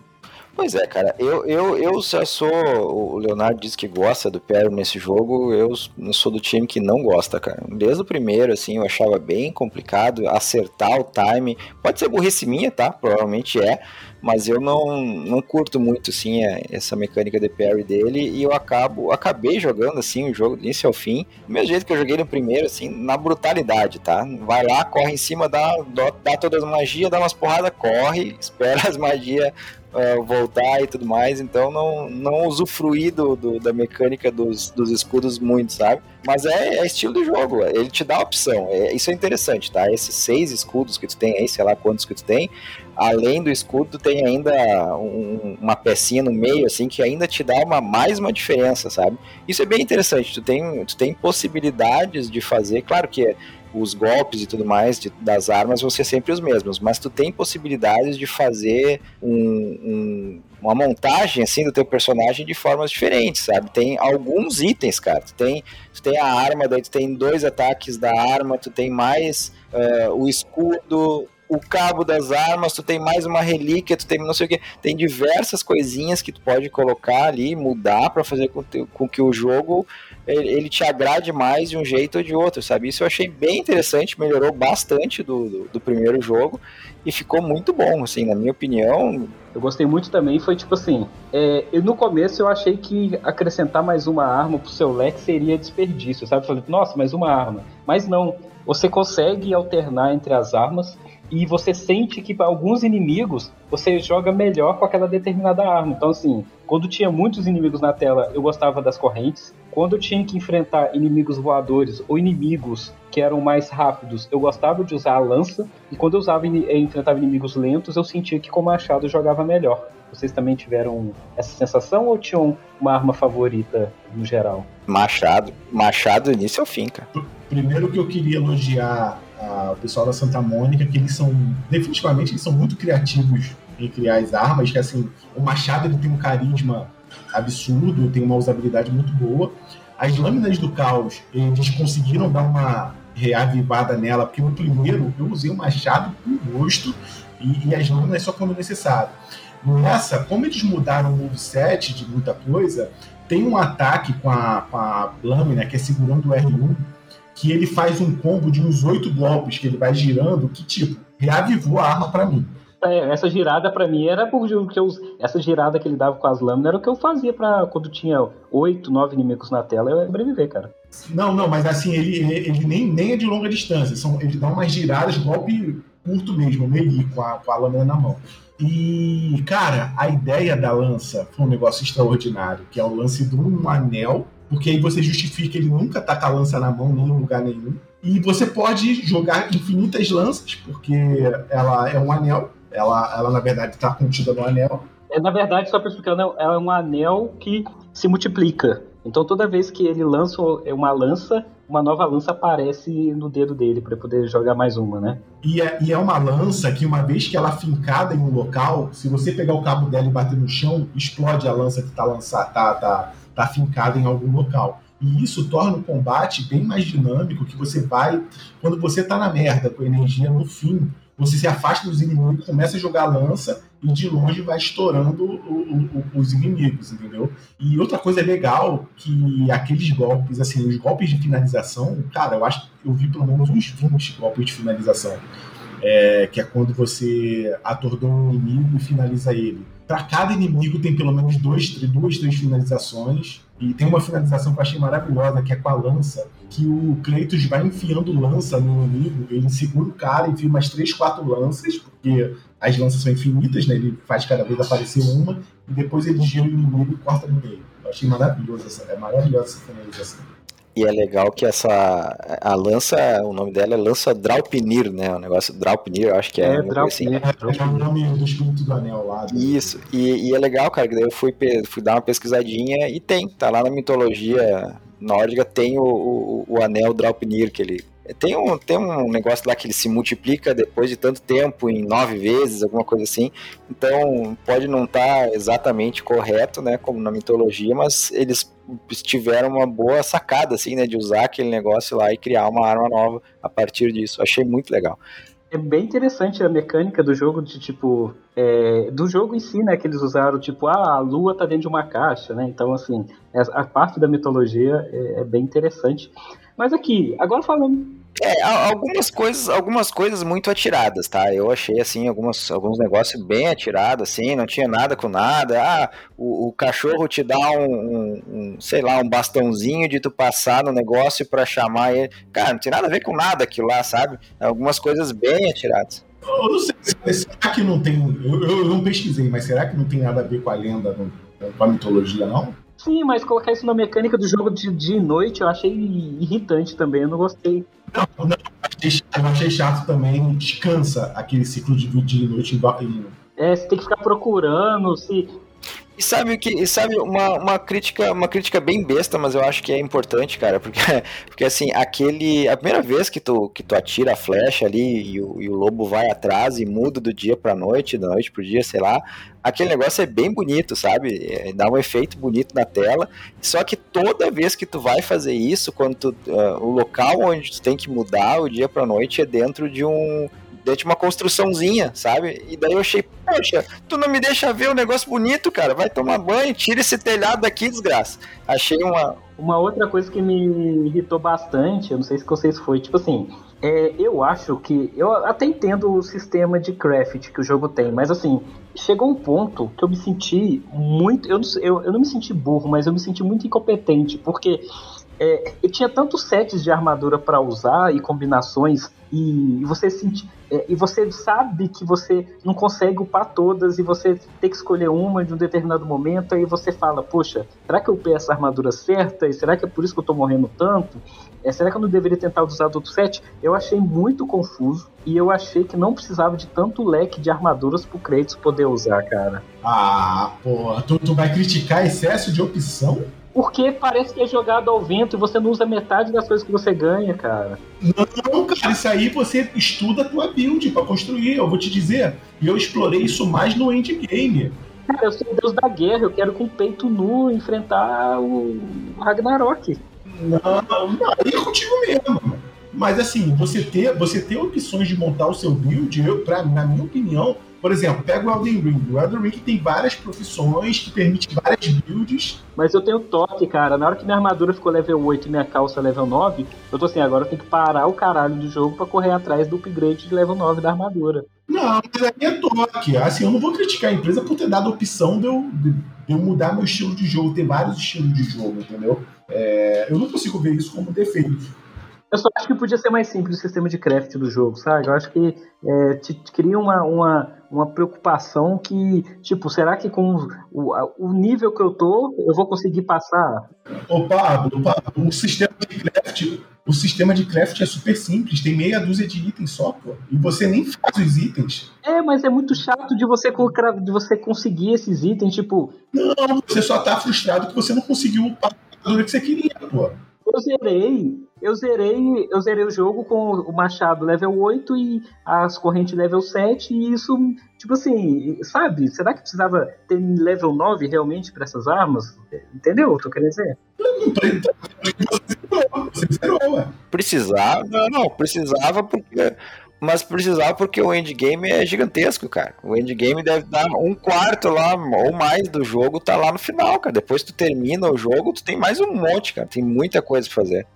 Pois é, cara, eu, eu, eu já sou. O Leonardo diz que gosta do Perry nesse jogo, eu sou do time que não gosta, cara. Desde o primeiro, assim, eu achava bem complicado acertar o time. Pode ser burrice minha, tá? Provavelmente é, mas eu não, não curto muito, assim, essa mecânica de parry dele e eu acabo, acabei jogando, assim, o jogo do início ao fim, do mesmo jeito que eu joguei no primeiro, assim, na brutalidade, tá? Vai lá, corre em cima, dá, dá todas as magias, dá umas porradas, corre, espera as magias uh, voltar e tudo mais, então não, não usufruí do, do, da mecânica dos, dos escudos muito, sabe? Mas é, é estilo do jogo, ele te dá opção, é, isso é interessante, tá? Esses seis escudos que tu tem aí, sei lá quantos que tu tem, além do escudo, tem ainda um, uma pecinha no meio, assim, que ainda te dá uma, mais uma diferença, sabe? Isso é bem interessante, tu tem, tu tem possibilidades de fazer, claro que os golpes e tudo mais de, das armas vão ser sempre os mesmos, mas tu tem possibilidades de fazer um, um, uma montagem assim do teu personagem de formas diferentes, sabe? Tem alguns itens, cara. Tu tem, tu tem a arma, daí tu tem dois ataques da arma, tu tem mais uh, o escudo, o cabo das armas, tu tem mais uma relíquia, tu tem não sei o que, tem diversas coisinhas que tu pode colocar ali, mudar para fazer com, com que o jogo ele, ele, te agrade mais de um jeito ou de outro, sabe? Isso eu achei bem interessante, melhorou bastante do, do, do primeiro jogo e ficou muito bom, assim, na minha opinião. Eu gostei muito também, foi tipo assim, é, eu, no começo eu achei que acrescentar mais uma arma pro seu leque seria desperdício, sabe? Falei, nossa, mais uma arma. Mas não, você consegue alternar entre as armas e você sente que para alguns inimigos você joga melhor com aquela determinada arma. Então, assim, quando tinha muitos inimigos na tela, eu gostava das correntes. Quando eu tinha que enfrentar inimigos voadores ou inimigos que eram mais rápidos, eu gostava de usar a lança. E quando eu usava eu enfrentava inimigos lentos, eu sentia que com o machado eu jogava melhor. Vocês também tiveram essa sensação ou tinham uma arma favorita no geral? Machado. Machado do início ao fim, cara. Primeiro que eu queria elogiar a, o pessoal da Santa Mônica, que eles são, definitivamente, eles são muito criativos em criar as armas, que assim, o Machado ele tem um carisma absurdo, tem uma usabilidade muito boa. As lâminas do caos, eles conseguiram dar uma reavivada nela, porque no primeiro eu usei o machado com gosto e, e as lâminas só quando necessário. Nessa, como eles mudaram o moveset de muita coisa, tem um ataque com a, com a lâmina que é segurando o R1 que ele faz um combo de uns oito golpes que ele vai girando, que tipo, reavivou a arma para mim. É, essa girada para mim era porque eu, essa girada que ele dava com as lâminas era o que eu fazia para quando tinha oito, nove inimigos na tela eu sobreviver, cara. Não, não, mas assim, ele, ele, ele, nem, nem é de longa distância, são, ele dá umas giradas, golpe curto mesmo, melee, com a, com a lâmina na mão. E, cara, a ideia da lança foi um negócio extraordinário, que é o lance de um anel porque aí você justifica ele nunca tá com a lança na mão, nem em lugar nenhum. E você pode jogar infinitas lanças, porque ela é um anel, ela, ela na verdade está contida no anel. É, na verdade, só para explicar, ela é um anel que se multiplica. Então toda vez que ele lança uma lança, uma nova lança aparece no dedo dele para poder jogar mais uma, né? E é, e é uma lança que uma vez que ela é fincada em um local, se você pegar o cabo dela e bater no chão, explode a lança que está lançada, tá, tá, está fincada em algum local. E isso torna o combate bem mais dinâmico, que você vai, quando você está na merda com energia no fim, você se afasta dos inimigos, começa a jogar lança e de longe vai estourando o, o, os inimigos, entendeu? E outra coisa legal que aqueles golpes, assim, os golpes de finalização, cara, eu acho eu vi pelo menos uns 20 golpes de finalização. É, que é quando você atordoa um inimigo e finaliza ele. Para cada inimigo tem pelo menos dois, duas, três finalizações. E tem uma finalização que eu achei maravilhosa, que é com a lança, que o Kratos vai enfiando lança no inimigo, ele segura o cara, enfia umas três, quatro lanças, porque as lanças são infinitas, né? Ele faz cada vez aparecer uma, e depois ele gira o inimigo e corta no meio. Eu achei maravilhoso essa, é maravilhosa essa finalização. E é legal que essa a lança, o nome dela é lança Draupnir, né? O negócio Draupnir, eu acho que é. É, Draupnir. Assim. É, o nome do espírito do anel lá. Do... Isso. E, e, é legal, cara, que daí eu fui, fui dar uma pesquisadinha e tem, tá lá na mitologia nórdica, tem o, o, o anel Draupnir, que ele tem um, tem um negócio lá que ele se multiplica depois de tanto tempo, em nove vezes, alguma coisa assim. Então, pode não estar tá exatamente correto, né, como na mitologia, mas eles tiveram uma boa sacada, assim, né, de usar aquele negócio lá e criar uma arma nova a partir disso. Achei muito legal. É bem interessante a mecânica do jogo, de tipo. É, do jogo em si, né? Que eles usaram, tipo, ah, a lua tá dentro de uma caixa, né? Então, assim, a parte da mitologia é, é bem interessante. Mas aqui, agora falando é, algumas coisas, algumas coisas muito atiradas, tá? Eu achei assim algumas, alguns negócios bem atirados, assim, não tinha nada com nada. Ah, o, o cachorro te dá um, um, um, sei lá, um bastãozinho de tu passar no negócio para chamar ele. Cara, não tem nada a ver com nada aquilo lá, sabe? Algumas coisas bem atiradas. Eu não sei, será que não tem. Eu, eu não pesquisei, mas será que não tem nada a ver com a lenda, com a mitologia, não? Sim, mas colocar isso na mecânica do jogo de dia e noite eu achei irritante também, eu não gostei. Não, não, eu achei chato também, descansa aquele ciclo de dia e noite em É, você tem que ficar procurando, se. E sabe o que? E sabe uma, uma crítica, uma crítica bem besta, mas eu acho que é importante, cara, porque, porque assim, aquele a primeira vez que tu que tu atira a flecha ali e o, e o lobo vai atrás e muda do dia para noite, da noite pro dia, sei lá, aquele negócio é bem bonito, sabe? É, dá um efeito bonito na tela. Só que toda vez que tu vai fazer isso, quando tu, uh, o local onde tu tem que mudar o dia para noite é dentro de um dentro de uma construçãozinha, sabe? E daí eu achei, poxa, tu não me deixa ver um negócio bonito, cara. Vai tomar banho, tira esse telhado daqui, desgraça. Achei uma. Uma outra coisa que me irritou bastante, eu não sei se vocês foi, tipo assim, é, eu acho que. Eu até entendo o sistema de craft que o jogo tem, mas assim, chegou um ponto que eu me senti muito. Eu eu, eu não me senti burro, mas eu me senti muito incompetente, porque é, eu tinha tantos sets de armadura para usar e combinações e você sente, é, e você sabe que você não consegue upar todas e você tem que escolher uma de um determinado momento aí você fala, poxa, será que eu peço a armadura certa e será que é por isso que eu tô morrendo tanto? É, será que eu não deveria tentar usar outro set? Eu achei muito confuso e eu achei que não precisava de tanto leque de armaduras pro Kratos poder usar, cara. Ah, pô, tu, tu vai criticar excesso de opção? Porque parece que é jogado ao vento e você não usa metade das coisas que você ganha, cara. Não, cara, isso aí você estuda a tua build para construir. Eu vou te dizer, e eu explorei isso mais no endgame. Cara, eu sou o deus da guerra, eu quero com o peito nu enfrentar o Ragnarok. Não, não, aí é contigo mesmo. Mas assim, você ter, você ter opções de montar o seu build, eu, pra, na minha opinião, por exemplo, pega o Elden Ring. O Elden Ring tem várias profissões que permitem várias builds. Mas eu tenho toque, cara. Na hora que minha armadura ficou level 8 e minha calça level 9, eu tô assim, agora eu tenho que parar o caralho do jogo para correr atrás do upgrade de level 9 da armadura. Não, mas aí é toque. Assim, eu não vou criticar a empresa por ter dado a opção de eu, de eu mudar meu estilo de jogo, ter vários estilos de jogo, entendeu? É, eu não consigo ver isso como defeito. Eu só acho que podia ser mais simples o sistema de craft do jogo, sabe? Eu acho que é, te, te cria uma, uma, uma preocupação que, tipo, será que com o, o nível que eu tô, eu vou conseguir passar? Ô Pablo, Pablo, o sistema de craft, o sistema de craft é super simples, tem meia dúzia de itens só, pô. E você nem faz os itens. É, mas é muito chato de você de você conseguir esses itens, tipo. Não, você só tá frustrado que você não conseguiu armadura que você queria, pô. Eu zerei, eu zerei, eu zerei o jogo com o machado level 8 e as correntes level 7 e isso, tipo assim, sabe? Será que precisava ter level 9 realmente para essas armas? Entendeu o que eu quero dizer? Precisava, não, precisava porque mas precisava porque o endgame é gigantesco, cara. O endgame deve dar um quarto lá, ou mais do jogo, tá lá no final, cara. Depois tu termina o jogo, tu tem mais um monte, cara. Tem muita coisa pra fazer.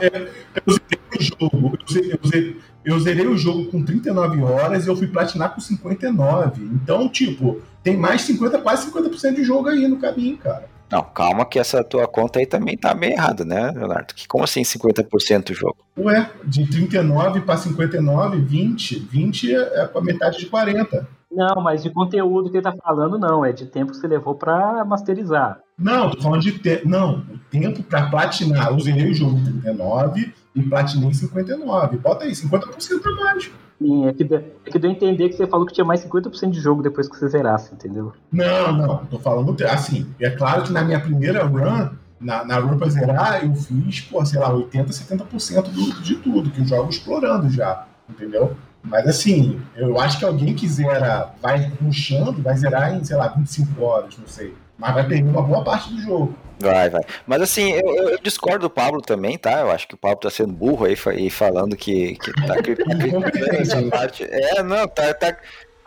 É, eu zerei o jogo, eu zerei, eu, zerei, eu zerei o jogo com 39 horas e eu fui platinar com 59. Então, tipo, tem mais 50, quase 50% de jogo aí no caminho, cara. Não, calma que essa tua conta aí também tá bem errada, né, Leonardo? Que como assim 50% do jogo? Ué, de 39 para 59, 20. 20 é com a metade de 40. Não, mas de conteúdo que ele tá falando, não. É de tempo que você levou pra masterizar. Não, tô falando de tempo. Não, o tempo pra platinar. Eu zerei o jogo em 39 e platinei em 59. Bota aí, 50% a mais. Sim, é que, deu, é que deu a entender que você falou que tinha mais 50% de jogo depois que você zerasse, entendeu? Não, não. Tô falando assim. É claro que na minha primeira run, na, na run pra zerar, eu fiz, pô, sei lá, 80, 70% do, de tudo, que eu jogo explorando já, entendeu? Mas assim, eu acho que alguém que zera, vai ruxando, vai zerar em, sei lá, 25 horas, não sei. Mas vai perder uma boa parte do jogo. Vai, vai. Mas assim, eu, eu, discordo do Pablo também, tá? Eu acho que o Pablo tá sendo burro aí e falando que, que tá criticando essa parte. É, não, tá, tá,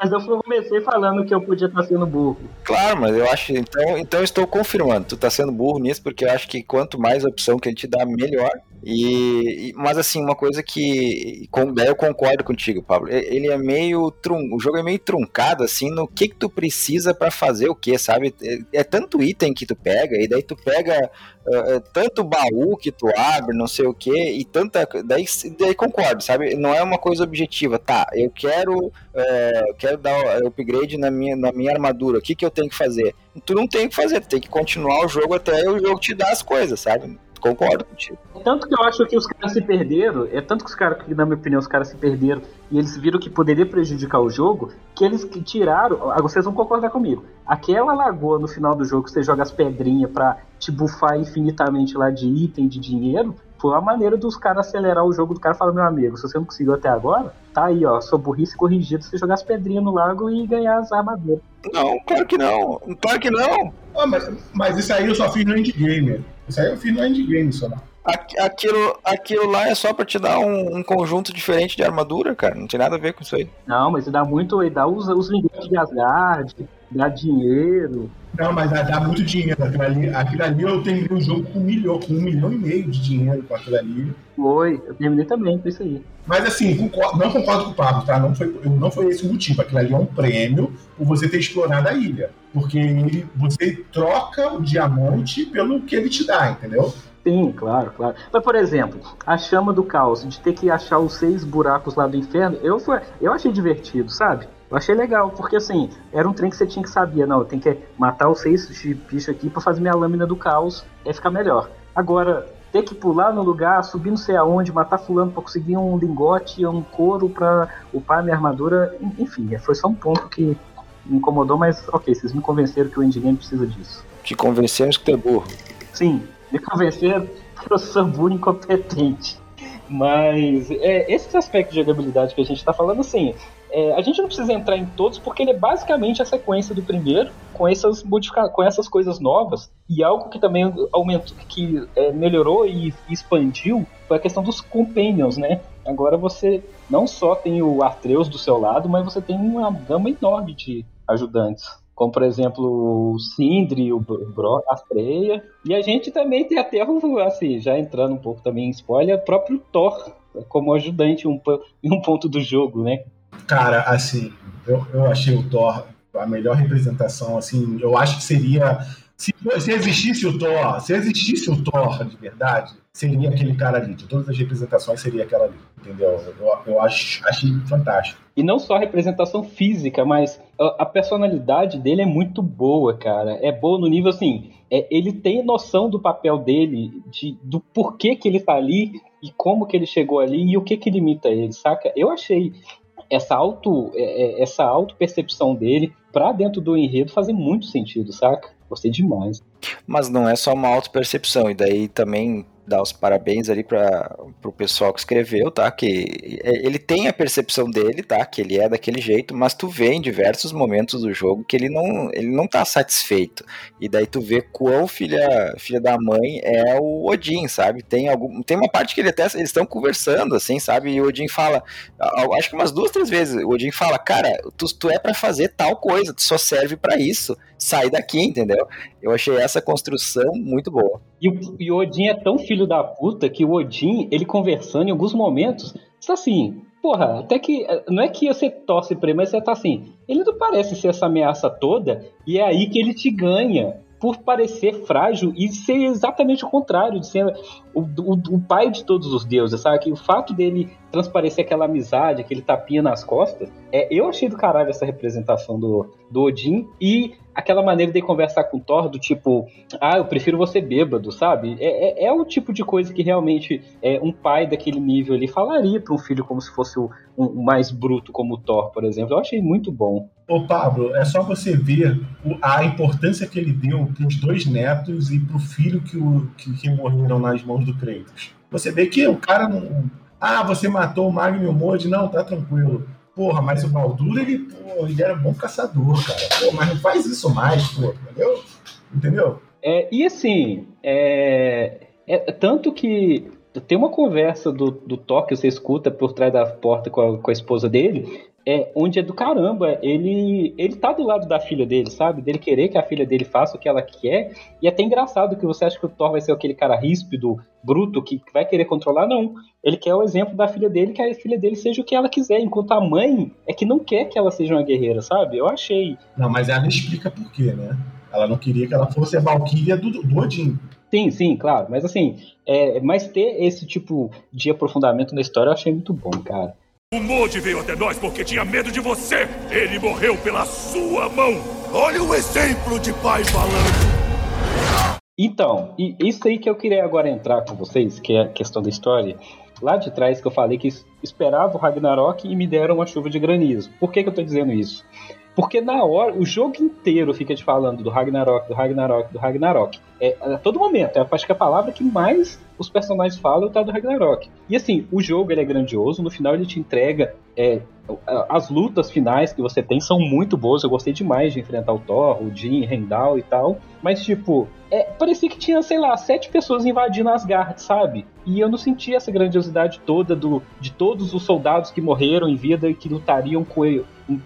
mas eu comecei falando que eu podia estar sendo burro. Claro, mas eu acho. Então, então estou confirmando. Tu tá sendo burro nisso, porque eu acho que quanto mais opção que ele te dá, melhor. E, mas assim, uma coisa que com, daí eu concordo contigo, Pablo. Ele é meio trun, o jogo é meio truncado assim no que que tu precisa para fazer o que, sabe? É, é, tanto item que tu pega e daí tu pega uh, tanto baú que tu abre, não sei o que e tanta daí, daí concordo, sabe? Não é uma coisa objetiva, tá? Eu quero uh, quero dar upgrade na minha na minha armadura. O que que eu tenho que fazer? Tu não tem que fazer, tu tem que continuar o jogo até o jogo te dar as coisas, sabe? Concordo contigo. Tanto que eu acho que os caras se perderam, é tanto que os caras, que na minha opinião, os caras se perderam e eles viram que poderia prejudicar o jogo, que eles tiraram. Ah, vocês vão concordar comigo. Aquela lagoa no final do jogo que você joga as pedrinhas pra te bufar infinitamente lá de item, de dinheiro, foi uma maneira dos caras acelerar o jogo do cara falando, meu amigo, se você não conseguiu até agora, tá aí, ó, sua burrice corrigida, você jogar as pedrinhas no lago e ganhar as armaduras. Não, claro que não. Claro que não. Ah, mas, mas isso aí eu só fiz no endgame. Isso aí eu fiz no endgame só. Aquilo, aquilo lá é só pra te dar um, um, conjunto diferente de armadura, cara. Não tem nada a ver com isso aí. Não, mas dá muito. Dá os, os lingotes de Asgard, dá dinheiro. Não, mas dá, muito dinheiro. Aquilo ali, aquilo ali eu terminei o jogo com um milhão, com um milhão e meio de dinheiro com aquilo ali. Foi, eu terminei também com isso aí. Mas assim, concordo, não concordo com o Pablo, tá? Não foi, não foi esse o motivo. Aquilo ali é um prêmio por você ter explorado a ilha. Porque ele, você troca o diamante pelo que ele te dá, entendeu? Sim, claro, claro. Mas, por exemplo, a chama do caos, de ter que achar os seis buracos lá do inferno, eu, foi, eu achei divertido, sabe? Eu achei legal, porque assim, era um trem que você tinha que saber, não, eu tenho que matar os seis bichos aqui para fazer minha lâmina do caos, é ficar melhor. Agora, ter que pular no lugar, subir não sei aonde, matar fulano para conseguir um lingote, um couro para upar minha armadura, enfim, foi só um ponto que me incomodou, mas ok, vocês me convenceram que o endgame precisa disso. Te convencemos que tu é burro. Sim, me convenceram que eu sou burro incompetente. Mas é, esses aspectos de jogabilidade que a gente está falando, assim, é, a gente não precisa entrar em todos porque ele é basicamente a sequência do primeiro, com essas com essas coisas novas. E algo que também aumentou, que é, melhorou e expandiu foi a questão dos companions, né? Agora você não só tem o Artreus do seu lado, mas você tem uma gama enorme de ajudantes como por exemplo o Sindri, o Bro, a Freya. E a gente também tem até, assim, já entrando um pouco também em spoiler, o próprio Thor como ajudante em um, em um ponto do jogo, né? Cara, assim, eu, eu achei o Thor a melhor representação, assim, eu acho que seria se, se existisse o Thor, se existisse o Thor de verdade, seria aquele cara ali. De todas as representações, seria aquela ali. Entendeu? Eu, eu acho, achei fantástico. E não só a representação física, mas a, a personalidade dele é muito boa, cara. É boa no nível assim. É, ele tem noção do papel dele, de, do porquê que ele tá ali e como que ele chegou ali e o que que limita ele, saca? Eu achei essa auto é, é, essa auto percepção dele para dentro do enredo fazer muito sentido, saca? Gostei demais. Mas não é só uma auto-percepção, e daí também dar os parabéns ali para o pessoal que escreveu, tá? Que é, ele tem a percepção dele, tá? Que ele é daquele jeito, mas tu vê em diversos momentos do jogo que ele não, ele não tá satisfeito. E daí tu vê quão filha, filha da mãe é o Odin, sabe? Tem algum, tem uma parte que ele até eles estão conversando, assim, sabe? E o Odin fala, acho que umas duas, três vezes, o Odin fala, cara, tu, tu é para fazer tal coisa, tu só serve para isso. Sai daqui, entendeu? Eu achei essa construção muito boa. E o, e o Odin é tão filho da puta que o Odin, ele conversando em alguns momentos, está assim, porra, até que. Não é que você torce pra ele, mas você tá assim. Ele não parece ser essa ameaça toda, e é aí que ele te ganha por parecer frágil e ser exatamente o contrário, de ser o, o, o, pai de todos os deuses, sabe? Que o fato dele transparecer aquela amizade, aquele tapinha nas costas, é, eu achei do caralho essa representação do, do Odin e aquela maneira de conversar com o Thor, do tipo, ah, eu prefiro você bêbado, sabe? É, é, é o tipo de coisa que realmente é, um pai daquele nível ali falaria para um filho como se fosse o um, mais bruto como o Thor, por exemplo. Eu achei muito bom. Ô Pablo, é só você ver a importância que ele deu para os dois netos e para o filho que, o, que, que morreram nas mãos do Kratos. Você vê que o cara não. Ah, você matou o Magnum Mod? Não, tá tranquilo. Porra, mas o Baldur, ele, pô, ele era bom caçador, cara. Pô, mas não faz isso mais, pô, entendeu? Entendeu? É, e assim, é, é, tanto que tem uma conversa do, do Thor que você escuta por trás da porta com a, com a esposa dele, é onde é do caramba. Ele ele tá do lado da filha dele, sabe? Dele querer que a filha dele faça o que ela quer. E é até engraçado que você acha que o Thor vai ser aquele cara ríspido, bruto, que vai querer controlar. Não. Ele quer o exemplo da filha dele, que a filha dele seja o que ela quiser. Enquanto a mãe é que não quer que ela seja uma guerreira, sabe? Eu achei. Não, mas ela explica por quê, né? Ela não queria que ela fosse a Valkyria do, do Odin. Sim, sim, claro. Mas assim, é, mas ter esse tipo de aprofundamento na história eu achei muito bom, cara. O Modi veio até nós porque tinha medo de você. Ele morreu pela sua mão. Olha o exemplo de pai falando. Então, e isso aí que eu queria agora entrar com vocês, que é a questão da história. Lá de trás que eu falei que esperava o Ragnarok e me deram uma chuva de granizo. Por que, que eu tô dizendo isso? Porque na hora, o jogo inteiro fica te falando do Ragnarok, do Ragnarok, do Ragnarok. É, a todo momento, é, acho que a palavra que mais os personagens falam tá do Ragnarok. E assim, o jogo ele é grandioso, no final ele te entrega é, as lutas finais que você tem são muito boas. Eu gostei demais de enfrentar o Thor, o Jin, Rendal e tal. Mas, tipo, é, parecia que tinha, sei lá, sete pessoas invadindo Asgard, sabe? E eu não senti essa grandiosidade toda do, de todos os soldados que morreram em vida e que lutariam com ele,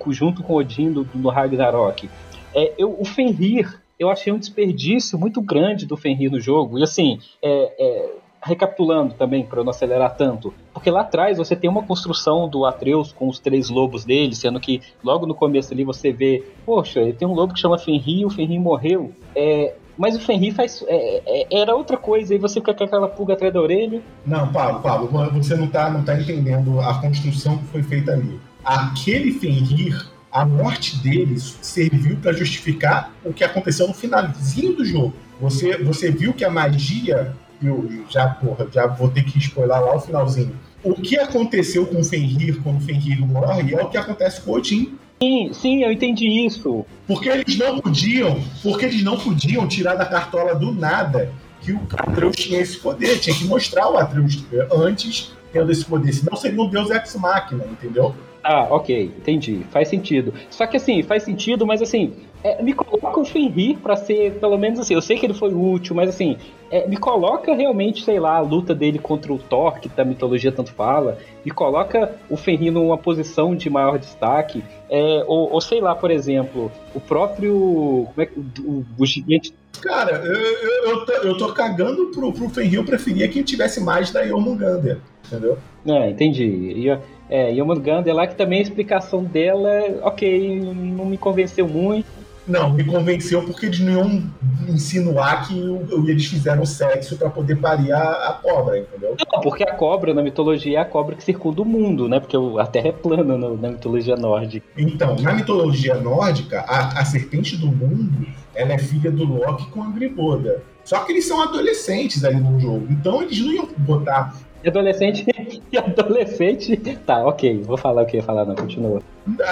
junto com Odin do, no Ragnarok. É, eu, o Fenrir, eu achei um desperdício muito grande do Fenrir no jogo. E assim, é, é recapitulando também, para não acelerar tanto, porque lá atrás você tem uma construção do Atreus com os três lobos dele, sendo que logo no começo ali você vê, poxa, ele tem um lobo que chama Fenrir, o Fenrir morreu. É, mas o Fenrir faz, é, é, era outra coisa, e você fica com aquela pulga atrás da orelha. Não, Pablo, Pablo, você não está não tá entendendo a construção que foi feita ali. Aquele Fenrir, a morte deles serviu para justificar o que aconteceu no finalzinho do jogo. Você, você viu que a magia eu já, porra, já vou ter que spoiler lá o finalzinho. O que aconteceu com o Fenrir quando o Fenrir morre é o que acontece com o Odin. Sim, sim, eu entendi isso. Porque eles não podiam, porque eles não podiam tirar da cartola do nada que o Atreus tinha esse poder. Tinha que mostrar o Atreus antes tendo esse poder. Senão seria um deus ex-máquina, entendeu? Ah, ok, entendi. Faz sentido. Só que assim, faz sentido, mas assim, é, me coloca o Fenrir para ser, pelo menos assim, eu sei que ele foi útil, mas assim, é, me coloca realmente, sei lá, a luta dele contra o Thor, que da mitologia tanto fala, me coloca o Fenrir numa posição de maior destaque, é, ou, ou, sei lá, por exemplo, o próprio. Como é que. O, o gigante. Cara, eu, eu, eu, tô, eu tô cagando pro, pro Fenrir, eu preferia que tivesse mais da Jormungandr, entendeu? É, entendi. E, é, Jormungandr lá que também a explicação dela, ok, não me convenceu muito não, me convenceu porque eles não iam insinuar que eles fizeram sexo para poder parir a, a, cobra, entendeu? Não, porque a cobra na mitologia é a cobra que circunda o mundo, né? Porque a Terra é plana na, na mitologia nórdica. Então, na mitologia nórdica, a, a, serpente do mundo ela é filha do Loki com a Griboda. Só que eles são adolescentes ali no jogo, então eles não iam botar e adolescente. E adolescente. Tá, ok. Vou falar o que ia falar, não, continua.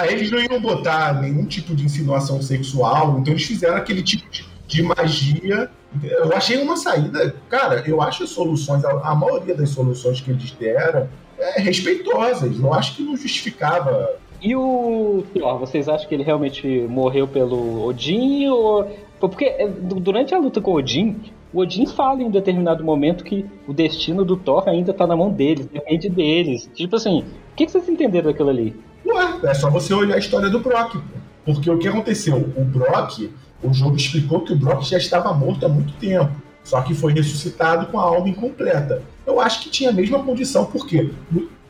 Eles não iam botar nenhum tipo de insinuação sexual, então eles fizeram aquele tipo de. de magia. Eu achei uma saída. Cara, eu acho as soluções, a, a maioria das soluções que eles deram é, respeitosas. Eu acho que não justificava. E o Thor, vocês acham que ele realmente morreu pelo Odin ou. Porque é, durante a luta com o Odin, o Odin fala em um determinado momento que o destino do Thor ainda tá na mão deles, depende deles. Tipo assim, o que, que vocês entenderam daquilo ali? Ué, é só você olhar a história do Brock. Porque o que aconteceu? O Brock, o jogo explicou que o Brock já estava morto há muito tempo. Só que foi ressuscitado com a alma incompleta. Eu acho que tinha a mesma condição, por quê?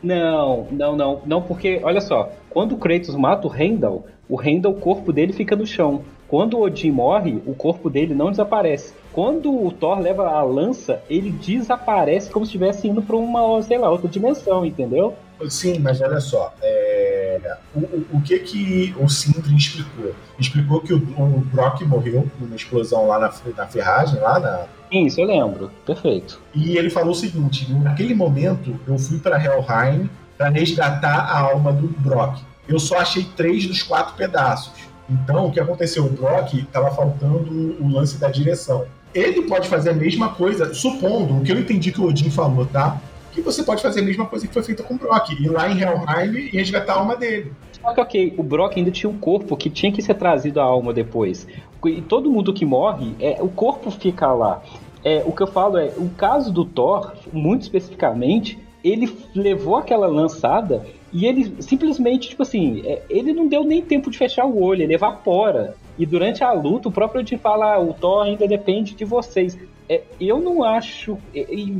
Não, não, não, não, porque, olha só, quando o Kratos mata o Heimdall, o Heimdall, o corpo dele fica no chão. Quando o Odin morre, o corpo dele não desaparece. Quando o Thor leva a lança, ele desaparece como se estivesse indo para uma, sei lá, outra dimensão, entendeu? Sim, mas olha só, é... o, o, o, que que o Sindri explicou? Explicou que o, o Brock morreu numa explosão lá na, na ferragem, lá na... Isso eu lembro, perfeito. E ele falou o seguinte, naquele momento eu fui para Helheim para resgatar a alma do Brock. Eu só achei três dos quatro pedaços. Então, o que aconteceu? O Brock estava faltando o lance da direção. Ele pode fazer a mesma coisa, supondo, o que eu entendi que o Odin falou, tá? que você pode fazer a mesma coisa que foi feita com o Brock, ir lá em Helheim e resgatar a alma dele. Só que, ok, o Brock ainda tinha um corpo que tinha que ser trazido a alma depois. E todo mundo que morre, é, o corpo fica lá. É, o que eu falo é, o caso do Thor, muito especificamente, ele levou aquela lançada e ele simplesmente, tipo assim, é, ele não deu nem tempo de fechar o olho, ele evapora. E durante a luta, o próprio Odin fala: ah, o Thor ainda depende de vocês. É, eu não acho.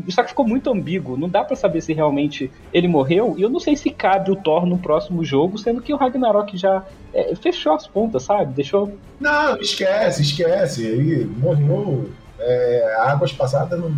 só que ficou muito ambíguo. Não dá para saber se realmente ele morreu. E eu não sei se cabe o Thor no próximo jogo, sendo que o Ragnarok já é, fechou as pontas, sabe? Deixou. Não, esquece, esquece. Ele morreu. É, águas passadas no.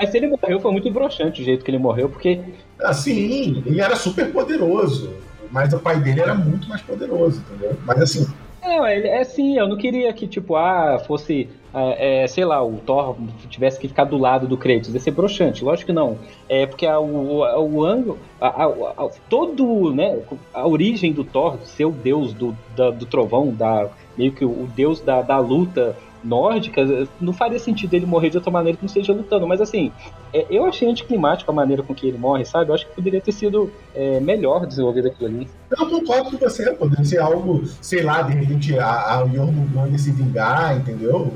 Mas se ele morreu, foi muito broxante o jeito que ele morreu, porque. Assim, ele era super poderoso. Mas o pai dele era muito mais poderoso, entendeu? Mas assim, não, é, é sim, eu não queria que, tipo, ah, fosse, é, é, sei lá, o Thor tivesse que ficar do lado do Kratos, ia ser broxante, lógico que não. É porque a, o, a, o ângulo, a, a, todo, né, a origem do Thor, ser o deus do, da, do trovão, da, meio que o, o deus da, da luta nórdicas, não faria sentido ele morrer de outra maneira que não seja lutando. Mas assim, é, eu achei anticlimático a maneira com que ele morre, sabe? Eu acho que poderia ter sido é, melhor desenvolvido aquilo ali. Eu concordo com você, poderia ser algo, sei lá, de repente a, a Jormungandr se vingar, entendeu?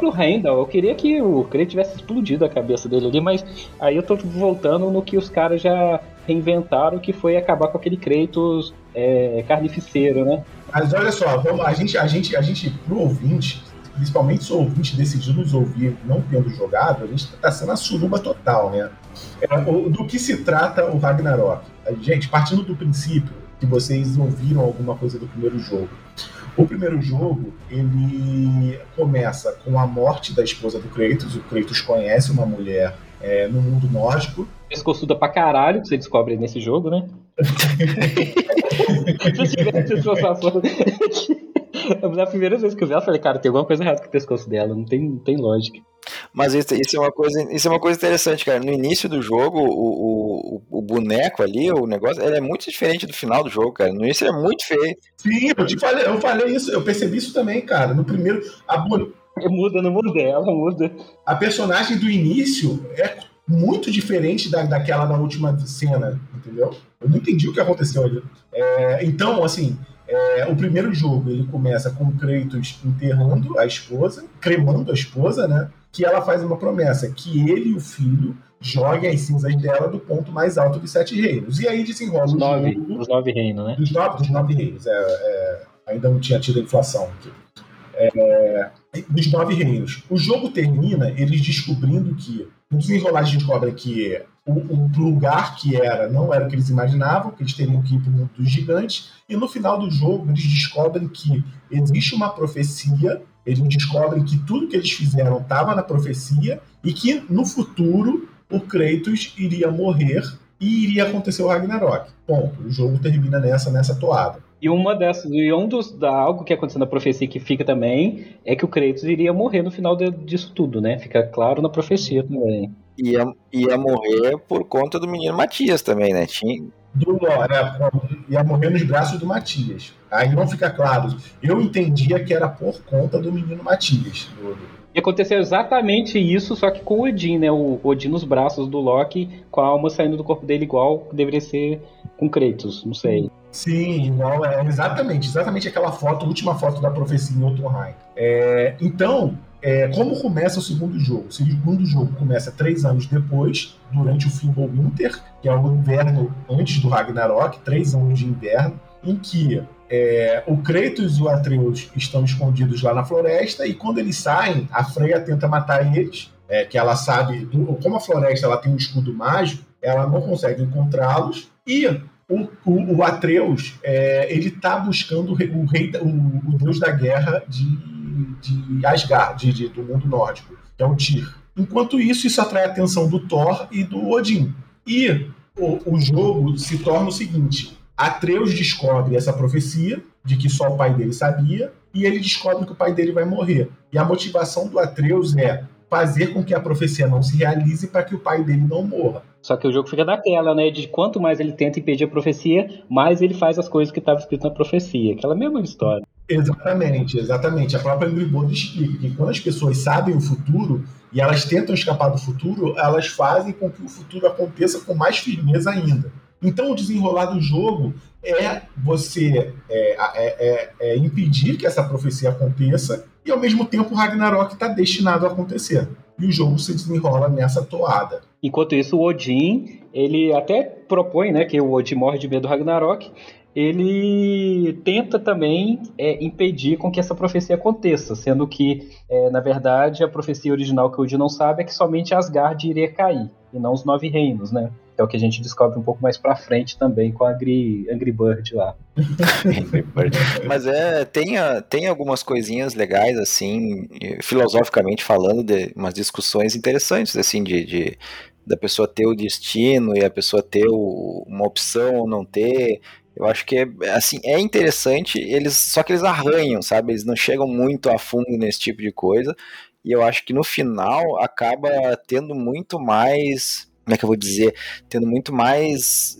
O Randall, eu queria que o Kratos tivesse explodido a cabeça dele ali, mas aí eu tô voltando no que os caras já reinventaram, que foi acabar com aquele Kratos é, carnificeiro, né? Mas olha só, vamos, a gente, a gente, a gente, pro ouvinte, principalmente se o ouvinte decidiu nos ouvir não tendo jogado, a gente está sendo a suruba total, né? É, do que se trata o Ragnarok? Gente, partindo do princípio que vocês ouviram alguma coisa do primeiro jogo. O primeiro jogo, ele começa com a morte da esposa do Kratos. O Kratos conhece uma mulher é, no mundo nórdico. Pescoçuda pra caralho, que você descobre nesse jogo, né? Se tivesse Na primeira vez que eu vi ela, eu falei, cara, tem alguma coisa errada com o pescoço dela, não tem, não tem lógica. Mas isso, isso, é uma coisa, isso é uma coisa interessante, cara. No início do jogo, o, o, o boneco ali, o negócio, ele é muito diferente do final do jogo, cara. No início ele é muito feio. Sim, eu te falei, eu falei isso, eu percebi isso também, cara. No primeiro. A Muda, não muda, ela muda. A personagem do início é muito diferente da, daquela da última cena, entendeu? Eu não entendi o que aconteceu ali. É, então, assim, é, o primeiro jogo ele começa com o Kratos enterrando a esposa, cremando a esposa, né? Que ela faz uma promessa que ele e o filho joguem as cinzas dela do ponto mais alto dos sete reinos. E aí desenrola os nove, jogo. Nove reinos, né? Dos nove, dos nove reinos. É, é, ainda não tinha tido a inflação aqui. É, dos nove reinos. O jogo termina eles descobrindo que. No desenrolar, a gente descobre que o, o, lugar que era não era o que eles imaginavam, que eles teriam que ir para o mundo dos gigantes, e no final do jogo eles descobrem que existe uma profecia, eles descobrem que tudo que eles fizeram estava na profecia, e que no futuro o Kratos iria morrer e iria acontecer o Ragnarok. Ponto. O jogo termina nessa, nessa toada. E uma dessas, e um dos da, algo que aconteceu na profecia que fica também é que o Kratos iria morrer no final de, disso tudo, né? Fica claro na profecia também ia, ia morrer por conta do menino Matias também, né? Tinha, do é, ia morrer nos braços do Matias. Aí não fica claro. Eu entendia que era por conta do menino Matias. E aconteceu exatamente isso, só que com o Odin, né? O Odin nos braços do Loki, com a alma saindo do corpo dele igual deveria ser com Kratos, não sei. Sim, igual, é exatamente, exatamente aquela foto, a última foto da profecia em Jotunheim. É, então, é, como começa o segundo jogo? O segundo jogo começa três anos depois, durante o Fimbulwinter, que é o inverno antes do Ragnarok, três anos de inverno, em que é, o Kratos e o Atreus estão escondidos lá na floresta e quando eles saem, a Freya tenta matar eles, é, que ela sabe, como a floresta ela tem um escudo mágico, ela não consegue encontrá-los e o, o, o Atreus é, ele está buscando o rei, o, o, deus da guerra de, de Asgard, de, de, do mundo nórdico, que é o Tyr. Enquanto isso, isso atrai a atenção do Thor e do Odin. E o, o jogo se torna o seguinte: Atreus descobre essa profecia de que só o pai dele sabia e ele descobre que o pai dele vai morrer. E a motivação do Atreus é fazer com que a profecia não se realize para que o pai dele não morra. Só que o jogo fica naquela, né? De quanto mais ele tenta impedir a profecia, mais ele faz as coisas que estavam escritas na profecia. Aquela mesma história. Exatamente, exatamente. A própria Ingrid Bond explica que quando as pessoas sabem o futuro e elas tentam escapar do futuro, elas fazem com que o futuro aconteça com mais firmeza ainda. Então, o desenrolar do jogo é você é, é, é, é impedir que essa profecia aconteça e, ao mesmo tempo, o Ragnarok está destinado a acontecer. E o jogo se desenrola nessa toada. Enquanto isso, o Odin, ele até propõe né, que o Odin morre de medo do Ragnarok, ele tenta também é, impedir com que essa profecia aconteça, sendo que, é, na verdade, a profecia original que o Odin não sabe é que somente Asgard iria cair, e não os nove reinos, né? é o que a gente descobre um pouco mais pra frente também com a Angry, Angry Bird lá. Mas é, tem, tem algumas coisinhas legais, assim, filosoficamente falando, de umas discussões interessantes, assim, de, de da pessoa ter o destino e a pessoa ter o, uma opção ou não ter. Eu acho que é, assim, é interessante, eles só que eles arranham, sabe? Eles não chegam muito a fundo nesse tipo de coisa. E eu acho que no final acaba tendo muito mais como é que eu vou dizer, tendo muito mais,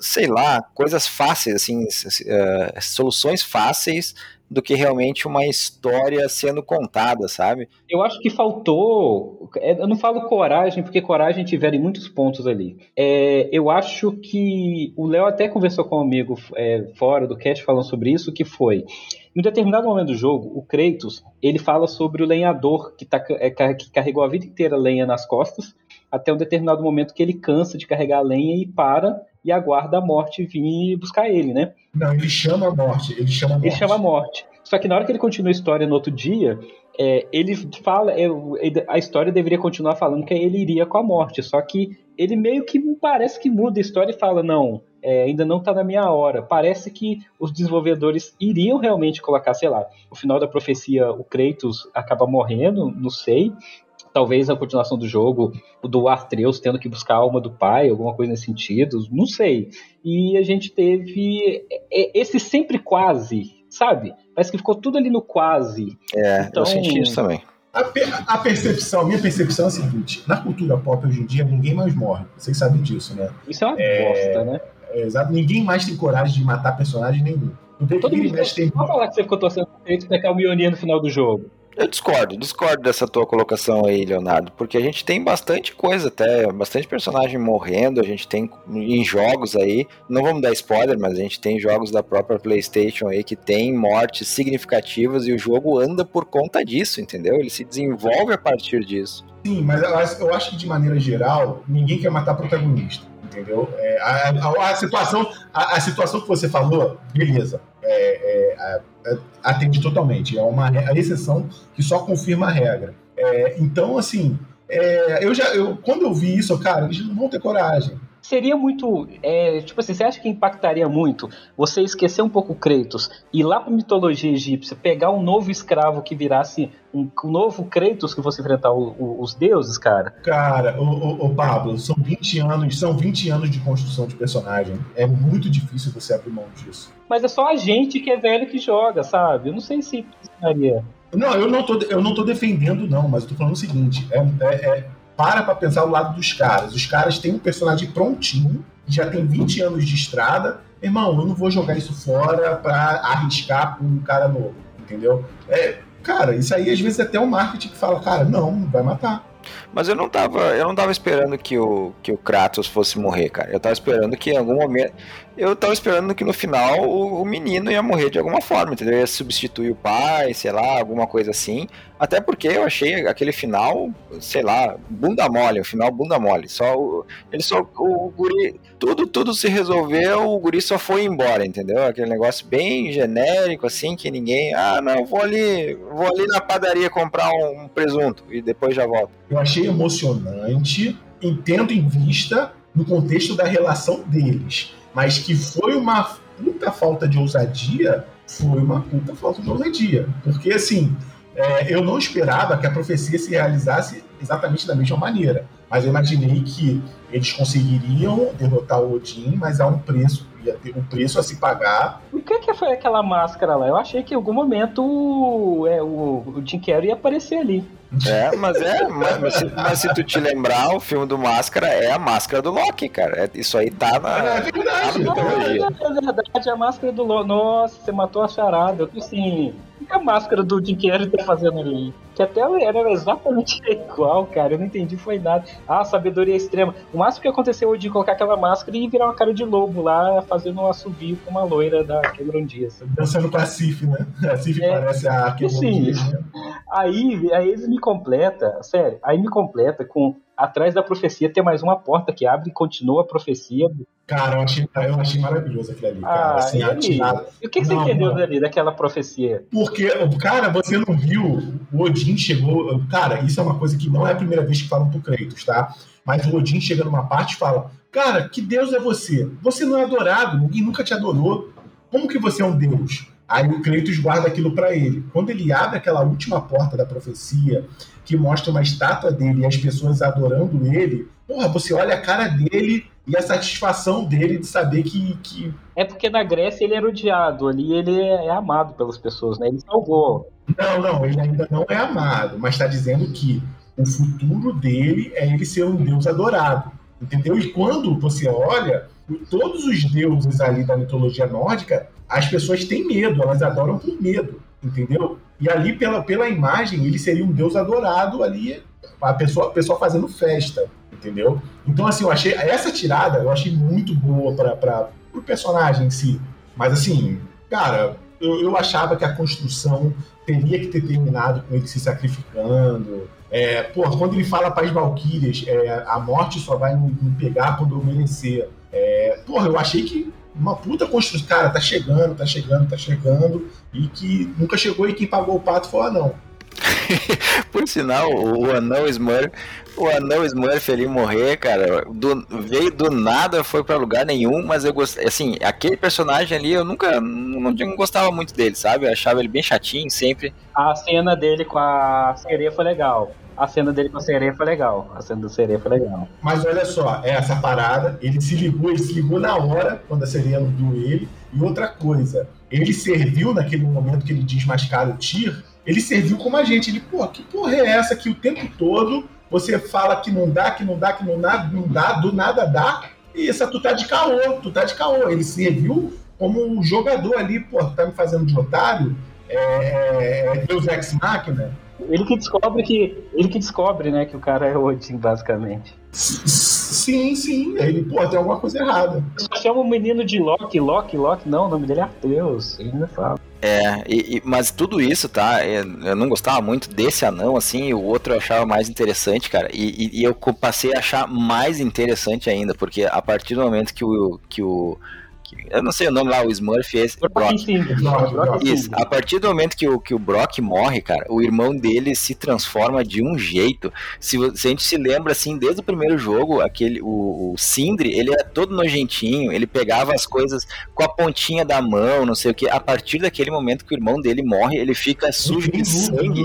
sei lá, coisas fáceis, assim, uh, soluções fáceis do que realmente uma história sendo contada, sabe? Eu acho que faltou. É, eu não falo coragem, porque coragem tiveram muitos pontos ali. É, eu acho que o Léo até conversou com amigo é, fora do cast falando sobre isso, que foi. Em um determinado momento do jogo, o Kratos ele fala sobre o lenhador que, tá, é, que carregou a vida inteira lenha nas costas até um determinado momento que ele cansa de carregar a lenha e para e aguarda a morte vir buscar ele, né? Não, ele chama a morte. Ele chama a morte. Ele chama a morte. Só que na hora que ele continua a história no outro dia, é, ele fala, é, a história deveria continuar falando que ele iria com a morte. Só que ele meio que parece que muda a história e fala não, é, ainda não está na minha hora. Parece que os desenvolvedores iriam realmente colocar, sei lá, no final da profecia o Kratos acaba morrendo, não sei, talvez a continuação do jogo, do Artreus tendo que buscar a alma do pai, alguma coisa nesse sentido, não sei. E a gente teve esse sempre quase, sabe? Parece que ficou tudo ali no quase. É, então, eu senti isso também. A, a, percepção, a minha percepção é a seguinte: na cultura pop hoje em dia, ninguém mais morre. Vocês sabem disso, né? Isso é uma é, bosta, né? É, exato. Ninguém mais tem coragem de matar personagem nenhum. Não tem Todo mundo tem... Vamos falar que você ficou torcendo pra pegar o Mionir no final do jogo. Eu discordo, discordo dessa tua colocação aí, Leonardo, porque a gente tem bastante coisa até, bastante personagem morrendo, a gente tem em jogos aí, não vamos dar spoiler, mas a gente tem jogos da própria PlayStation aí que tem mortes significativas e o jogo anda por conta disso, entendeu? Ele se desenvolve a partir disso. Sim, mas eu acho que de maneira geral, ninguém quer matar protagonista, entendeu? É, a, a, a, situação, a, a situação que você falou, beleza é, é, atende totalmente. É uma a exceção que só confirma a regra. É, então, assim, é, eu já, eu, quando eu vi isso, cara, eles não vão ter coragem seria muito. É, tipo assim, você acha que impactaria muito você esquecer um pouco Kratos e ir lá pra mitologia egípcia, pegar um novo escravo que virasse um, um novo Kratos que você enfrentar o, o, os deuses, cara? Cara, o, o, Pablo, são 20 anos, são 20 anos de construção de personagem. É muito difícil você abrir mão disso. Mas é só a gente que é velho que joga, sabe? Eu não sei se precisaria. Não, eu não tô, eu não tô defendendo, não, mas eu tô falando o seguinte: é, é, é para pra pensar o lado dos caras. Os caras têm um personagem prontinho já tem 20 anos de estrada, irmão, eu não vou jogar isso fora para arriscar com um cara novo, entendeu? É, cara, isso aí às vezes é até o marketing que fala, cara, não, vai matar. Mas eu não tava, eu não tava esperando que o, que o Kratos fosse morrer, cara. Eu tava esperando que em algum momento. Eu tava esperando que no final o, o menino ia morrer de alguma forma, entendeu? Ia substituir o pai, sei lá, alguma coisa assim. Até porque eu achei aquele final, sei lá, bunda mole, o final bunda mole. Só o, ele só o, o guri, tudo tudo se resolveu, o guri só foi embora, entendeu? Aquele negócio bem genérico assim que ninguém, ah, não, vou ali, vou ali na padaria comprar um, um presunto e depois já volto. Eu achei emocionante, tendo em vista no contexto da relação deles, mas que foi uma puta falta de ousadia, foi uma puta falta de ousadia, porque assim é, eu não esperava que a profecia se realizasse exatamente da mesma maneira, mas eu imaginei que eles conseguiriam derrotar o Odin, mas a um preço, ia ter um preço a se pagar. O que, que foi aquela máscara lá? Eu achei que em algum momento é, o, o Jim Carrey ia aparecer ali. É, mas é, mas, mas, se, mas, se, tu te lembrar, o filme do Máscara é a máscara do Loki, cara. É, isso aí tá na. É verdade, tá na é verdade, a máscara do Loki. Nossa, você matou a charada. Eu tô assim. O que a máscara do Jim Carrey tá fazendo ali? Que até era exatamente igual, cara. Eu não entendi, foi nada. Ah, sabedoria extrema. O máximo que aconteceu de colocar aquela máscara e virar uma cara de lobo lá, fazendo um assobio com uma loira da Cameron Diaz. Dançando com a Cif, né? A Cif é, parece a Cameron Sim. Aí, aí eles me completa, sério, aí me completa com atrás da profecia ter mais uma porta que abre e continua a profecia. Cara, eu achei, eu achei maravilhoso aquilo ali, cara. Ah, assim, e, e o que, que você entendeu não. dali, daquela profecia? Porque, cara, você não viu, o Odin chegou. Cara, isso é uma coisa que não é a primeira vez que falam pro Kratos, tá? Mas o Odin chega numa parte e fala: Cara, que Deus é você? Você não é adorado, ninguém nunca te adorou. Como que você é um Deus? Aí o Kratos guarda aquilo para ele. Quando ele abre aquela última porta da profecia, que mostra uma estátua dele e as pessoas adorando ele, porra, você olha a cara dele e a satisfação dele de saber que, que. É porque na Grécia ele era odiado, ali ele é amado pelas pessoas, né? Ele salvou. Não, não, ele ainda não é amado, mas está dizendo que o futuro dele é ele ser um deus adorado. Entendeu? E quando você olha, todos os deuses ali da mitologia nórdica as pessoas têm medo, elas adoram por medo, entendeu? E ali, pela, pela imagem, ele seria um deus adorado ali, a pessoa, a pessoa fazendo festa, entendeu? Então, assim, eu achei essa tirada eu achei muito boa para o personagem em si. Mas, assim, cara, eu, eu achava que a construção teria que ter terminado com ele se sacrificando. É, porra, quando ele fala para as Valkyrias, é, a morte só vai me, pegar quando eu merecer. É, porra, eu achei que uma puta construção. Cara, tá chegando, tá chegando, tá chegando. E que nunca chegou e quem pagou o pato foi o anão. Por sinal, o anão Smurf, o anão Smurf ali morrer, cara, do, veio do nada, foi para lugar nenhum, mas eu gostei, assim, aquele personagem ali eu nunca, não, não gostava muito dele, sabe? Eu achava ele bem chatinho sempre. A cena dele com a sereia foi legal a cena dele com a sereia foi legal. A cena da sereia foi legal. Mas olha só, é essa parada, ele se ligou, ele se ligou na hora, quando a sereia viu ele. E outra coisa, ele serviu naquele momento que ele desmascara o Tyr, ele serviu como a gente. Ele, pô, que porra é essa que o tempo todo você fala que não dá, que não dá, que não dá, não dá, do nada dá. E essa tu tá de caô, tu tá de caô. Ele serviu como um jogador ali, pô, tá me fazendo de otário. É, é, é Deus Ex Machina. Ele que descobre que. Ele que descobre, né, que o cara é Odin, basicamente. Sim, sim. Ele, pô, tem alguma coisa errada. Só chama o menino de Loki, Loki, Loki, não, o nome dele é Arteus. Ele ainda fala. É, e, e, mas tudo isso, tá? Eu não gostava muito desse anão, assim, e o outro eu achava mais interessante, cara. E, e, e eu passei a achar mais interessante ainda, porque a partir do momento que o, que o eu não sei o nome lá, o Smurf, esse. Brock. Isso. A partir do momento que o, que o Brock morre, cara, o irmão dele se transforma de um jeito. Se, se a gente se lembra, assim, desde o primeiro jogo, aquele, o, o Sindri, ele era todo nojentinho, ele pegava as coisas com a pontinha da mão, não sei o que. A partir daquele momento que o irmão dele morre, ele fica sujo de sangue.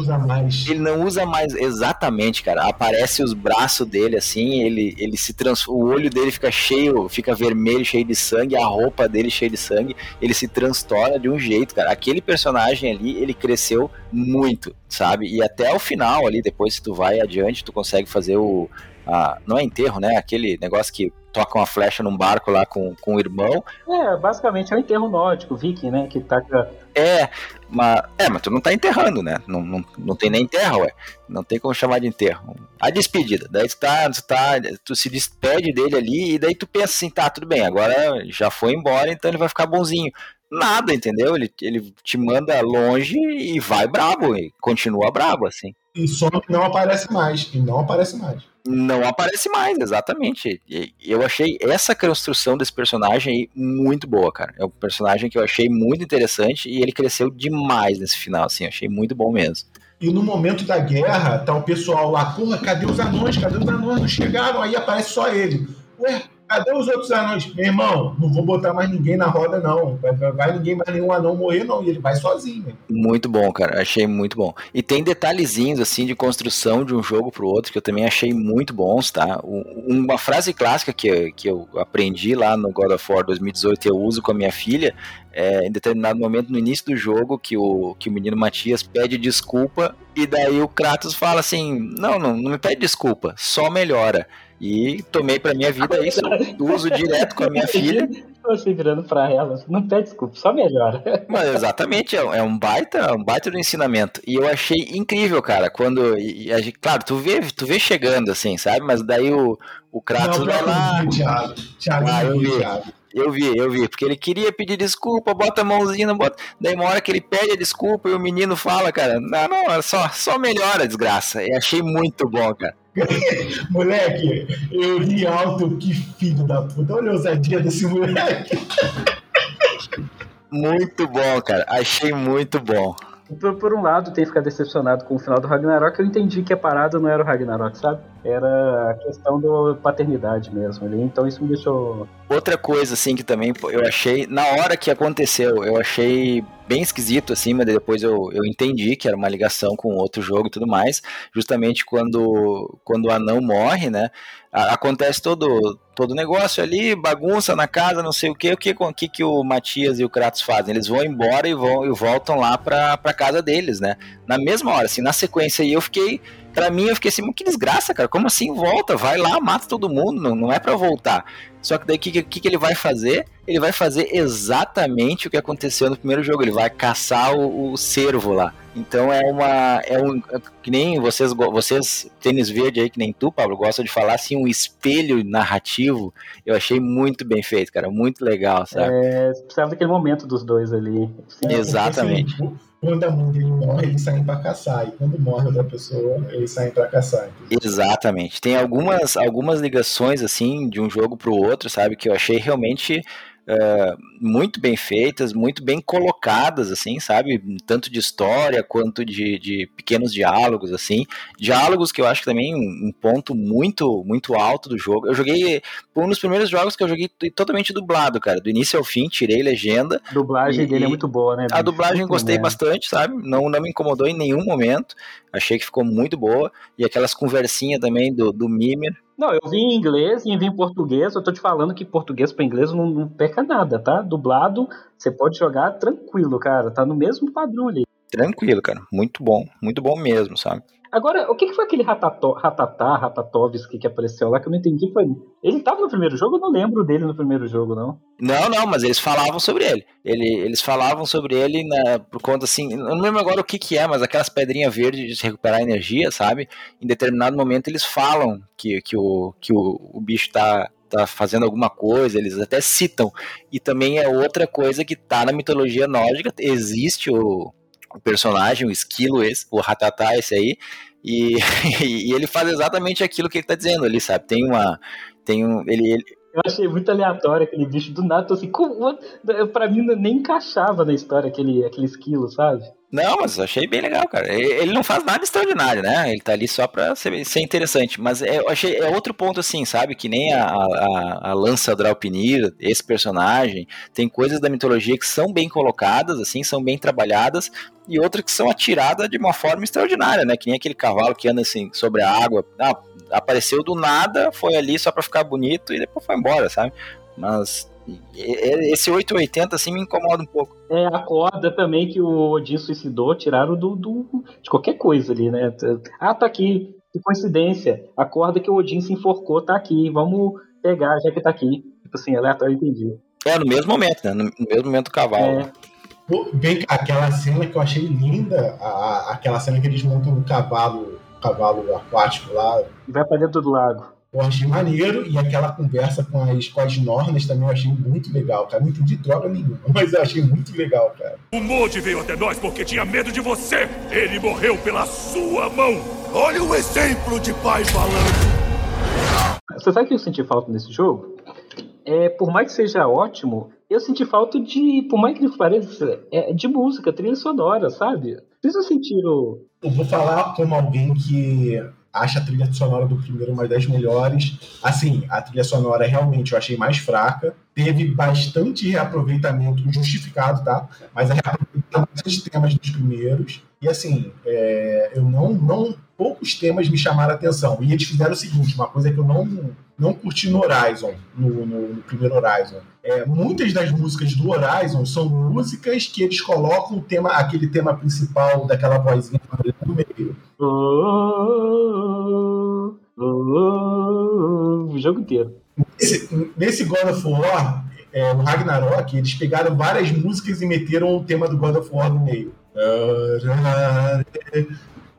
Ele não usa mais, exatamente, cara. Aparece os braços dele, assim, ele, ele se transforma, o olho dele fica cheio, fica vermelho, cheio de sangue, a roupa roupa dele cheia de sangue, ele se transtorna de um jeito, cara. Aquele personagem ali, ele cresceu muito, sabe? E até o final ali, depois se tu vai adiante, tu consegue fazer o a, não é enterro, né? Aquele negócio que toca uma flecha num barco lá com, com o irmão. É, basicamente é um enterro nórdico, viking, né? Que taca. É, mas, é, mas tu não tá enterrando, né? Não, não, não tem nem enterro, ué. Não tem como chamar de enterro. A despedida. Daí tu tá, tu tá, tu se despede dele ali e daí tu pensa assim, tá, tudo bem, agora já foi embora, então ele vai ficar bonzinho. Nada, entendeu? Ele, ele te manda longe e vai brabo, e continua brabo, assim. E só que não aparece mais. E não aparece mais. Não aparece mais, exatamente. E eu achei essa construção desse personagem aí muito boa, cara. É um personagem que eu achei muito interessante e ele cresceu demais nesse final, assim. Eu achei muito bom mesmo. E no momento da guerra, tá o pessoal lá, porra, cadê os anões? Cadê os anões? Não chegaram, aí aparece só ele. Ué, Cadê os outros anões? Meu irmão, não vou botar mais ninguém na roda, não. Vai, vai ninguém mais nenhum anão morrer, não. E ele vai sozinho. Muito bom, cara. Achei muito bom. E tem detalhezinhos, assim, de construção de um jogo pro outro que eu também achei muito bons, tá? Uma frase clássica que, que eu aprendi lá no God of War 2018 e eu uso com a minha filha é, em determinado momento no início do jogo que o, que o menino Matias pede desculpa e daí o Kratos fala assim, não, não, não me pede desculpa, só melhora. E tomei pra minha vida isso, uso direto com a minha filha. Você virando pra ela, não pede desculpa, só melhora. Mas exatamente, é, é um baita, um baita do ensinamento. E eu achei incrível, cara, quando. E, e, claro, tu vê, tu vê chegando assim, sabe? Mas daí o, o Kratos não, vai lá. Thiago, Thiago, ah, eu vi. Thiago. Eu vi, eu vi, porque ele queria pedir desculpa, bota a mãozinha, bota. Daí uma hora que ele pede a desculpa e o menino fala, cara, não, não, é só, só melhora, desgraça. E achei muito bom, cara. moleque, eu ri alto, que filho da puta. Olha a ousadia desse moleque. Muito bom, cara. Achei muito bom. Por, por um lado, tem que ficar decepcionado com o final do Ragnarok, eu entendi que a parada não era o Ragnarok, sabe? Era a questão da paternidade mesmo ali, então isso me deixou. Outra coisa, assim, que também eu achei, na hora que aconteceu, eu achei bem esquisito, assim, mas depois eu, eu entendi que era uma ligação com outro jogo e tudo mais, justamente quando, quando o anão morre, né? acontece todo todo negócio ali, bagunça na casa, não sei o que, o que, o que, que o Matias e o Kratos fazem? Eles vão embora e vão e voltam lá pra, pra casa deles, né? Na mesma hora, assim, na sequência aí eu fiquei, pra mim eu fiquei assim, que desgraça, cara, como assim volta? Vai lá, mata todo mundo, não, não é pra voltar. Só que daí o que, que, que ele vai fazer? Ele vai fazer exatamente o que aconteceu no primeiro jogo, ele vai caçar o, o cervo lá. Então é uma. É um. Que nem vocês, vocês, tênis verde aí, que nem tu, Pablo, gostam de falar assim, um espelho narrativo. Eu achei muito bem feito, cara. Muito legal, sabe? É, precisava daquele momento dos dois ali. Sim, Exatamente. Assim, quando a mãe dele morre, eles saem para caçar. E quando morre outra pessoa, eles saem para caçar. Entendeu? Exatamente. Tem algumas, algumas ligações, assim, de um jogo pro outro, sabe? Que eu achei realmente uh, muito bem feitas, muito bem colocadas, assim, sabe? Tanto de história quanto de, de pequenos diálogos, assim. Diálogos que eu acho que também um, um ponto muito, muito alto do jogo. Eu joguei, um dos primeiros jogos que eu joguei totalmente dublado, cara. Do início ao fim, tirei legenda. A dublagem e, dele é muito boa, né? A dublagem eu gostei bastante, sabe? Não, não me incomodou em nenhum momento. Achei que ficou muito boa. E aquelas conversinhas também do, do Mimir. Não, eu vi em inglês e vi em português. Eu tô te falando que português para inglês não, não peca nada, tá? Dublado, você pode jogar tranquilo, cara. Tá no mesmo padrão ali. Tranquilo, cara. Muito bom. Muito bom mesmo, sabe? Agora, o que, foi aquele Ratato, Ratatá, Ratatovski que apareceu lá que eu não entendi? Foi... Ele estava no primeiro jogo? Eu não lembro dele no primeiro jogo, não. Não, não, mas eles falavam sobre ele. ele eles falavam sobre ele na, por conta assim. Eu não lembro agora o que, que é, mas aquelas pedrinhas verdes de se recuperar energia, sabe? Em determinado momento eles falam que, que, o, que o, o bicho tá, tá fazendo alguma coisa, eles até citam. E também é outra coisa que tá na mitologia nórdica, existe o, o personagem, o esquilo esse, o Ratatá esse aí, e, e ele faz exatamente aquilo que ele tá dizendo ali, sabe? Tem uma. Tem um. Ele, ele... Eu achei muito aleatório aquele bicho do nada, assim, como, pra mim nem encaixava na história aquele, aquele esquilo, sabe? Não, mas achei bem legal, cara. Ele não faz nada extraordinário, né? Ele tá ali só pra ser, ser interessante. Mas é, eu achei é outro ponto, assim, sabe? Que nem a, a, a lança Draupnir, esse personagem, tem coisas da mitologia que são bem colocadas, assim, são bem trabalhadas, e outras que são atiradas de uma forma extraordinária, né? Que nem aquele cavalo que anda assim sobre a água. Ah, apareceu do nada, foi ali só pra ficar bonito e depois foi embora, sabe? Mas esse 880 assim me incomoda um pouco. É, a corda também que o Odin suicidou, tiraram do, do, de qualquer coisa ali, né? Ah, tá aqui. que coincidência. A corda que o Odin se enforcou tá aqui. Vamos pegar, já que tá aqui. Tipo assim, aleatório, entendi. É, no mesmo momento, né? No mesmo momento do cavalo. É. Bem, aquela cena que eu achei linda, a- aquela cena que eles montam no cavalo, cavalo aquático lá, E vai pra dentro do lago. Eu achei maneiro, e aquela conversa com as, com as Nornas também eu achei muito legal, cara. Não entendi droga nenhuma, mas eu achei muito legal, cara. O Modi veio até nós porque tinha medo de você. Ele morreu pela sua mão. Olha o exemplo de pai falando. Você sabe o que eu senti falta nesse jogo? É, por mais que seja ótimo, eu senti falta de, por mais que ele pareça, é, de música, trilha sonora, sabe? Vocês não sentiram. Eu vou falar como alguém que acha a trilha sonora do primeiro uma das melhores. Assim, a trilha sonora realmente eu achei mais fraca. Teve bastante reaproveitamento justificado, tá? Mas a reaproveitamento bastante temas dos primeiros. E assim, é, eu não, não. Poucos temas me chamaram a atenção. E eles fizeram o seguinte: uma coisa que eu não, não curti no Horizon, no, no- no primeiro Horizon. É, muitas das músicas do Horizon são músicas que eles colocam o tema, aquele tema principal daquela vozinha no meio. Oh, oh, oh, o jogo inteiro. Esse- nesse God of War, é, no Ragnarok, eles pegaram várias músicas e meteram o tema do God of War no meio.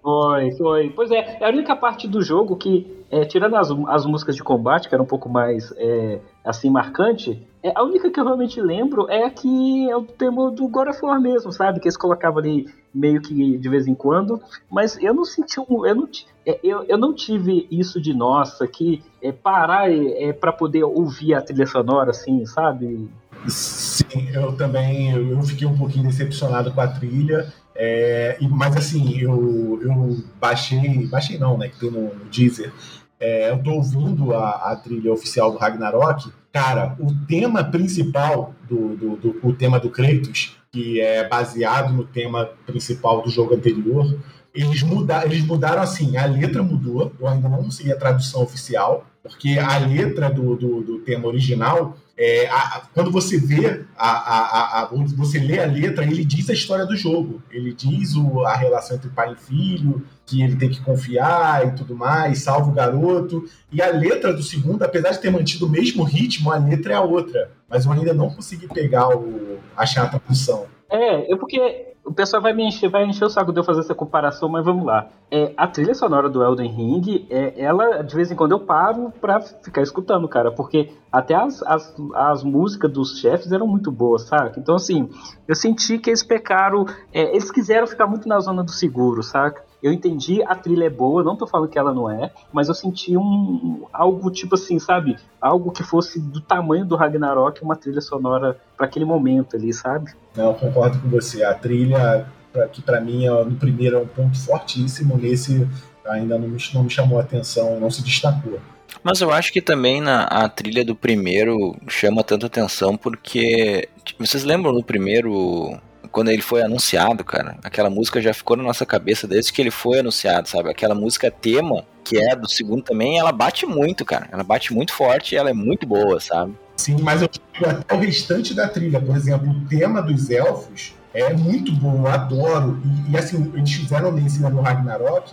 Foi, foi. Pois é, é a única parte do jogo que, é, tirando as, as músicas de combate, que era um pouco mais, é, assim, marcante, a única que eu realmente lembro é a que é o tema do God of War mesmo, sabe? Que eles colocavam ali meio que de vez em quando, mas eu não senti um. Eu não, é, eu, eu não tive isso de nossa, que é, parar é, para poder ouvir a trilha sonora, assim, sabe? Sim, eu também eu, fiquei um pouquinho decepcionado com a trilha. é, mas assim, eu, eu baixei. Baixei não, né? Que tem no, no Deezer. É, eu tô ouvindo a, a trilha oficial do Ragnarok. Cara, o tema principal do, do, do- o tema do Kratos, que é baseado no tema principal do jogo anterior, eles, muda, eles mudaram assim, a letra mudou, eu ainda não sei a tradução oficial, porque a letra do, do, do tema original é, a- quando você vê, a, a, você lê a letra, ele diz a história do jogo. Ele diz o, a relação entre pai e filho, que ele tem que confiar e tudo mais, salva o garoto. E a letra do segundo, apesar de ter mantido o mesmo ritmo, a letra é a outra. Mas eu ainda não consegui pegar o. achar a tradução. É, é porque o pessoal vai me encher, vai encher o saco de eu fazer essa comparação, mas vamos lá. É, a trilha sonora do Elden Ring, é, ela, de vez em quando eu paro pra ficar escutando, cara, porque até as, as, as músicas dos chefes eram muito boas, saca? Então, assim, eu senti que eles pecaram, é, eles quiseram ficar muito na zona do seguro, saca? Eu entendi, a trilha é boa, não tô falando que ela não é, mas eu senti um algo tipo assim, sabe? Algo que fosse do tamanho do Ragnarok, uma trilha sonora pra aquele momento ali, sabe? Não, eu concordo com você. A trilha, pra, que para mim, ó, no primeiro é um ponto fortíssimo, nesse ainda não me, não me chamou a atenção, não se destacou. Mas eu acho que também na, a trilha do primeiro chama tanta atenção porque. tipo, Vocês lembram do primeiro. Quando ele foi anunciado, cara? Aquela música já ficou na nossa cabeça desde que ele foi anunciado, sabe? Aquela música tema, que é do segundo também, ela bate muito, cara. Ela bate muito forte e ela é muito boa, sabe? Sim, mas eu digo até o restante da trilha. Por exemplo, o tema dos elfos é muito bom, eu adoro. E, e, assim, eles fizeram né, no Ragnarok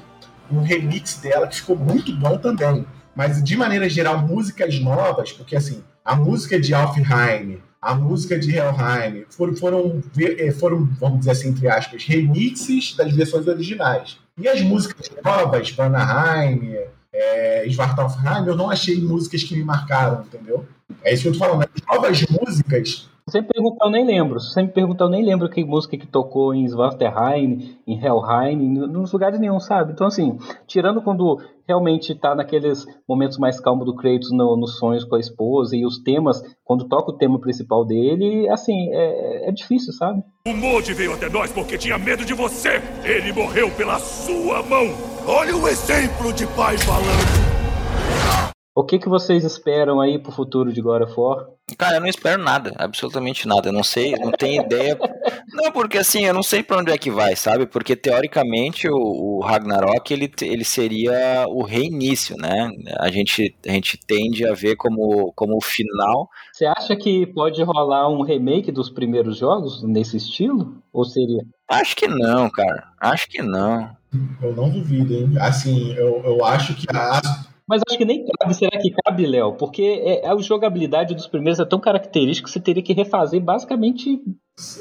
um remix dela que ficou muito bom também. Mas de maneira geral, músicas novas, porque assim, a música de Alfheim, a música de Helheim foram, foram, eh, foram, vamos dizer assim, entre aspas, remixes das versões originais. E as músicas novas, Vanaheim, é, Svartalfheim, eu não achei músicas que me marcaram, entendeu? É isso que eu tô falando. As novas músicas, você me perguntar, eu nem lembro. Se você me perguntar, eu nem lembro que música que tocou em Svartalheim, em Helheim, nos lugares nenhum, sabe? Então, assim, tirando quando realmente tá naqueles momentos mais calmos do Kratos no- nos sonhos com a esposa e os temas, quando toca o tema principal dele, assim, é, é difícil, sabe? O Modi veio até nós porque tinha medo de você. Ele morreu pela sua mão. Olha o exemplo de pai falando. O que, que vocês esperam aí pro futuro de God of War? Cara, eu não espero nada, absolutamente nada. Eu não sei, não tenho ideia. Não, porque assim, eu não sei pra onde é que vai, sabe? Porque teoricamente o, o Ragnarok ele, ele seria o reinício, né? A gente, a gente tende a ver como, como o final. Você acha que pode rolar um remake dos primeiros jogos nesse estilo? Ou seria? Acho que não, cara. Acho que não. Eu não duvido, hein? Assim, eu, eu acho que a. Mas acho que nem cabe. Será que cabe, Léo? Porque é, a jogabilidade dos primeiros é tão característica que você teria que refazer basicamente.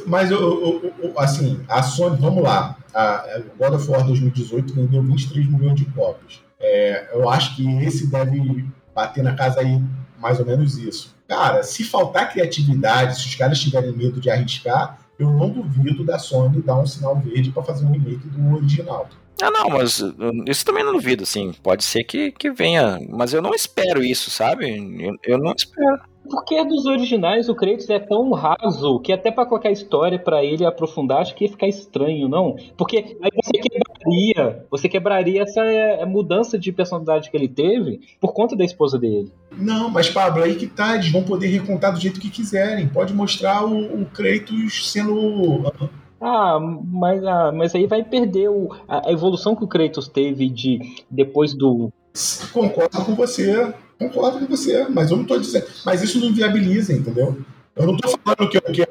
Mas, eu, eu, eu, assim, a Sony, vamos lá. A God of War 2018 vendeu 23 milhões de cópias. É, eu acho que esse deve bater na casa aí mais ou menos isso. Cara, se faltar criatividade, se os caras tiverem medo de arriscar, eu não duvido da Sony dar um sinal verde para fazer um remake do original. Ah, não, mas isso também não duvido, assim. Pode ser que, que venha, mas eu não espero isso, sabe? Eu, eu não espero. Porque dos originais o Kratos é tão raso que até para qualquer história para ele aprofundar acho que ia ficar estranho, não? Porque aí você quebraria, você quebraria essa é, mudança de personalidade que ele teve por conta da esposa dele. Não, mas Pablo, aí que tá, eles vão poder recontar do jeito que quiserem. Pode mostrar o, o Kratos sendo ah, mas, ah, mas aí vai perder o, a, a evolução que o Kratos teve de depois do. Concordo com você, concordo com você, mas eu não tô dizendo. Mas isso não viabiliza, entendeu? Eu não tô falando o que eu quero.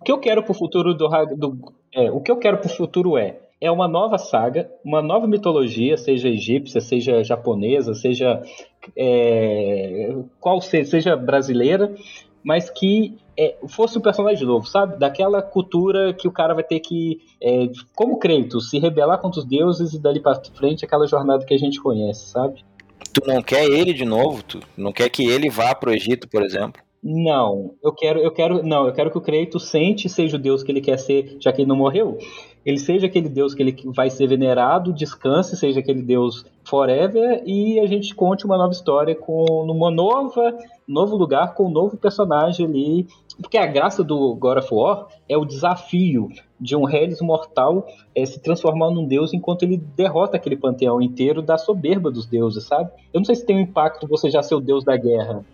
O que eu quero pro futuro do, do é, o que eu quero pro futuro é é uma nova saga, uma nova mitologia, seja egípcia, seja japonesa, seja é, qual seja, seja brasileira, mas que é, fosse um personagem novo, sabe? Daquela cultura que o cara vai ter que, é, como Kratos, se rebelar contra os deuses e dali para frente aquela jornada que a gente conhece, sabe? Tu não quer ele de novo? Tu não quer que ele vá pro Egito, por exemplo? Não, eu quero, eu quero, não, eu quero que o Kratos sente seja o Deus que ele quer ser, já que ele não morreu. Ele seja aquele Deus que ele vai ser venerado, descanse, seja aquele Deus forever e a gente conte uma nova história com numa nova, novo lugar com um novo personagem ali porque a graça do God of War é o desafio de um Hellis mortal é, se transformar num deus enquanto ele derrota aquele panteão inteiro da soberba dos deuses, sabe? Eu não sei se tem um impacto você já ser o deus da guerra.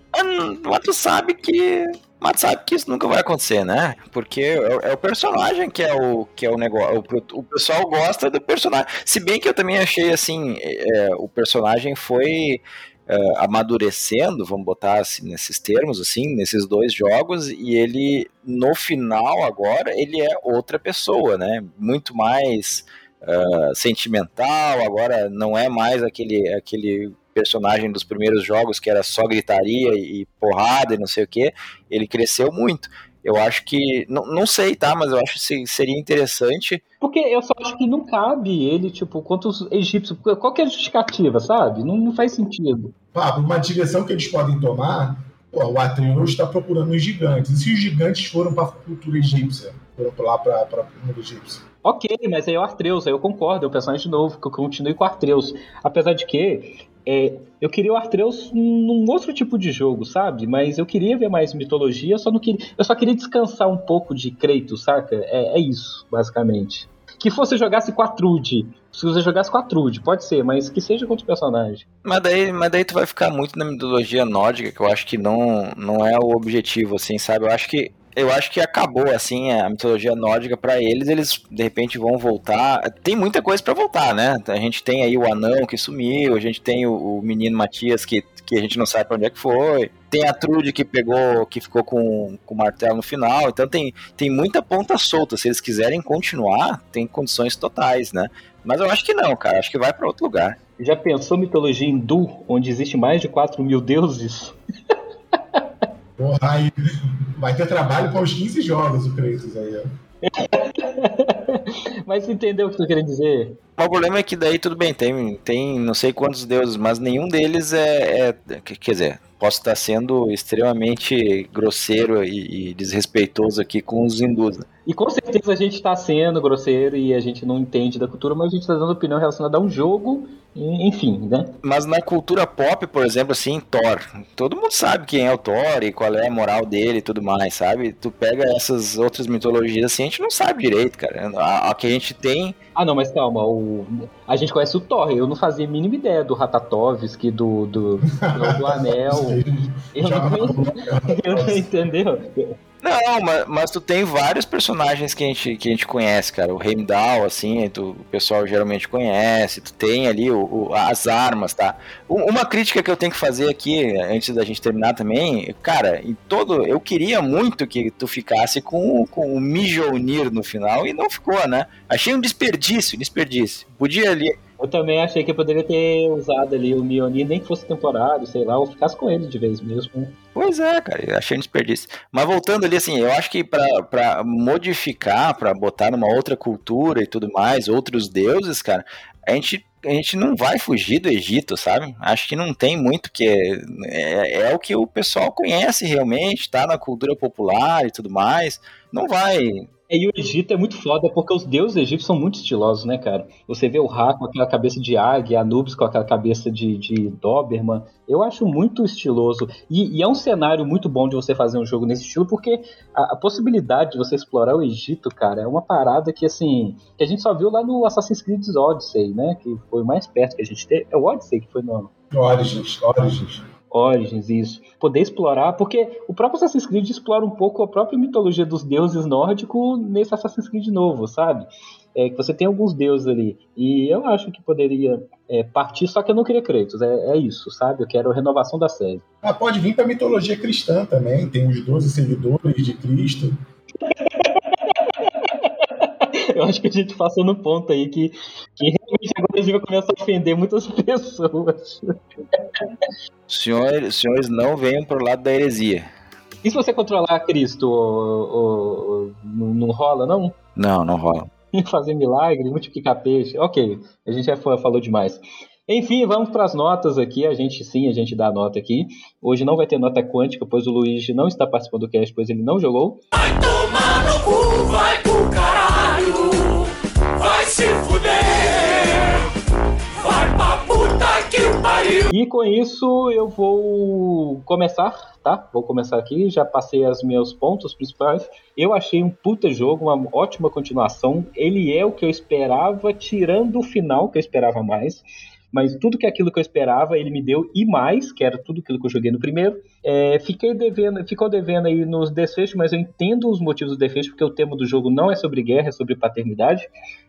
Mas tu sabe que. Mas sabe que isso nunca vai acontecer, né? Porque é, é o personagem que é o, que é o negócio. O, o, pessoal gosta do personagem. Se bem que eu também achei assim. É, o personagem foi uh, amadurecendo, vamos botar assim, nesses termos, assim, nesses dois jogos, e ele, no final agora, ele é outra pessoa, né? Muito mais uh, sentimental, agora não é mais aquele, aquele personagem dos primeiros jogos que era só gritaria e porrada e não sei o que, ele cresceu muito. Eu acho que. Não, não sei, tá? Mas eu acho que seria interessante. Porque eu só acho que não cabe ele, tipo, quanto os egípcios. Qual que é a justificativa, sabe? Não, não faz sentido. Ah, uma direção que eles podem tomar. Pô, o Atreus está procurando os gigantes. E se os gigantes foram para a cultura egípcia? Foram lá para o mundo egípcio? Ok, mas aí é o Artreus, aí eu concordo, é o personagem novo, que eu continue com o Artreus. Apesar de que é, eu queria o Artreus num outro tipo de jogo, sabe? Mas eu queria ver mais mitologia, só não queria. Eu só queria descansar um pouco de Kratos, saca? É, é isso, basicamente. Que você jogasse com a Trude. Se você jogasse com a Trude, pode ser, mas que seja com outro personagem. Mas daí, mas daí tu vai ficar muito na mitologia nórdica, que eu acho que não, não é o objetivo, assim, sabe? Eu acho que eu acho que acabou assim a mitologia nórdica para eles, eles de repente vão voltar. Tem muita coisa para voltar, né? A gente tem aí o anão que sumiu, a gente tem o, o menino Matias que, que a gente não sabe para onde é que foi. Tem a Trude que pegou, que ficou com, com o martelo no final. Então tem, tem muita ponta solta. Se eles quiserem continuar, tem condições totais, né? Mas eu acho que não, cara. Acho que vai para outro lugar. Já pensou mitologia hindu, onde existe mais de 4 mil deuses? Porra, aí vai ter trabalho para os 15 jogos o Kratos aí, ó. mas você entendeu o que eu querendo dizer? O problema é que daí tudo bem, tem, tem não sei quantos deuses, mas nenhum deles é, é quer dizer, posso estar sendo extremamente grosseiro e, e desrespeitoso aqui com os hindus. Né? E com certeza a gente está sendo grosseiro e a gente não entende da cultura, mas a gente está dando opinião relacionada a um jogo enfim, né? Mas na cultura pop, por exemplo, assim, Thor, todo mundo sabe quem é o Thor e qual é a moral dele e tudo mais, sabe? Tu pega essas outras mitologias assim, a gente não sabe direito, cara. A, a que a gente tem. Ah, não, mas calma, o... a gente conhece o Thor, eu não fazia a mínima ideia do Ratatovski, do, do, do, do Anel. eu não conhecia, eu não entendeu? Não, mas, mas, tu tem vários personagens que a gente, que a gente conhece, cara. O Heimdall, assim, tu, o pessoal geralmente conhece. Tu tem ali o, o, as armas, tá? Uma crítica que eu tenho que fazer aqui, antes da gente terminar também, cara, em todo. Eu queria muito que tu ficasse com, com o Mjolnir no final e não ficou, né? Achei um desperdício, desperdício. Podia ali eu também achei que eu poderia ter usado ali o Mionir, nem que fosse temporário, sei lá, ou ficasse com ele de vez mesmo. Pois é, cara, achei um desperdício. Mas voltando ali, assim, eu acho que para modificar, para botar numa outra cultura e tudo mais, outros deuses, cara, a gente a gente não vai fugir do Egito, sabe? Acho que não tem muito que é, é, é, o que o pessoal conhece realmente, tá na cultura popular e tudo mais. Não vai e o Egito é muito foda porque os deuses egípcios são muito estilosos, né, cara? Você vê o Ra com aquela cabeça de águia, Anubis com aquela cabeça de, de Doberman. Eu acho muito estiloso. E, e, é um cenário muito bom de você fazer um jogo nesse estilo, porque a, a, possibilidade de você explorar o Egito, cara, é uma parada que, assim, que a gente só viu lá no Assassin's Creed Odyssey, né? Que foi mais perto que a gente teve. É o Odyssey que foi no. Origins, Origins. Origins, isso. Poder explorar, porque o próprio Assassin's Creed explora um pouco a própria mitologia dos deuses nórdicos nesse Assassin's Creed novo, sabe? É, que você tem alguns deuses ali. E eu acho que poderia é, partir, só que eu não queria Kratos. É, é, isso, sabe? Eu quero a renovação da série. Ah, pode vir pra mitologia cristã também. Tem os 12 seguidores de Cristo. eu acho que a gente passou no ponto aí que, que realmente agora a gente vai começar a ofender muitas pessoas. Senhores, senhores não venham pro lado da heresia. E se você controlar Cristo, o, o, não, não rola, não? Não, não rola. Fazer milagre, multiplicar peixe. Ok, a gente já falou demais. Enfim, vamos para as notas aqui. A gente sim, a gente dá a nota aqui. Hoje não vai ter nota quântica, pois o Luigi não está participando do cast, pois ele não jogou. Vai tomar no cu, vai pro caralho, se fuder, vai pra puta que pariu. E com isso eu vou começar, tá? Vou começar aqui, já passei os meus pontos principais. Eu achei um puta jogo, uma ótima continuação. Ele é o que eu esperava, tirando o final, que eu esperava mais mas tudo que é aquilo que eu esperava ele me deu e mais, que era tudo aquilo que eu joguei no primeiro. É, fiquei devendo, ficou devendo aí nos desfechos, mas eu entendo os motivos do desfecho, porque o tema do jogo não é sobre guerra, é sobre paternidade.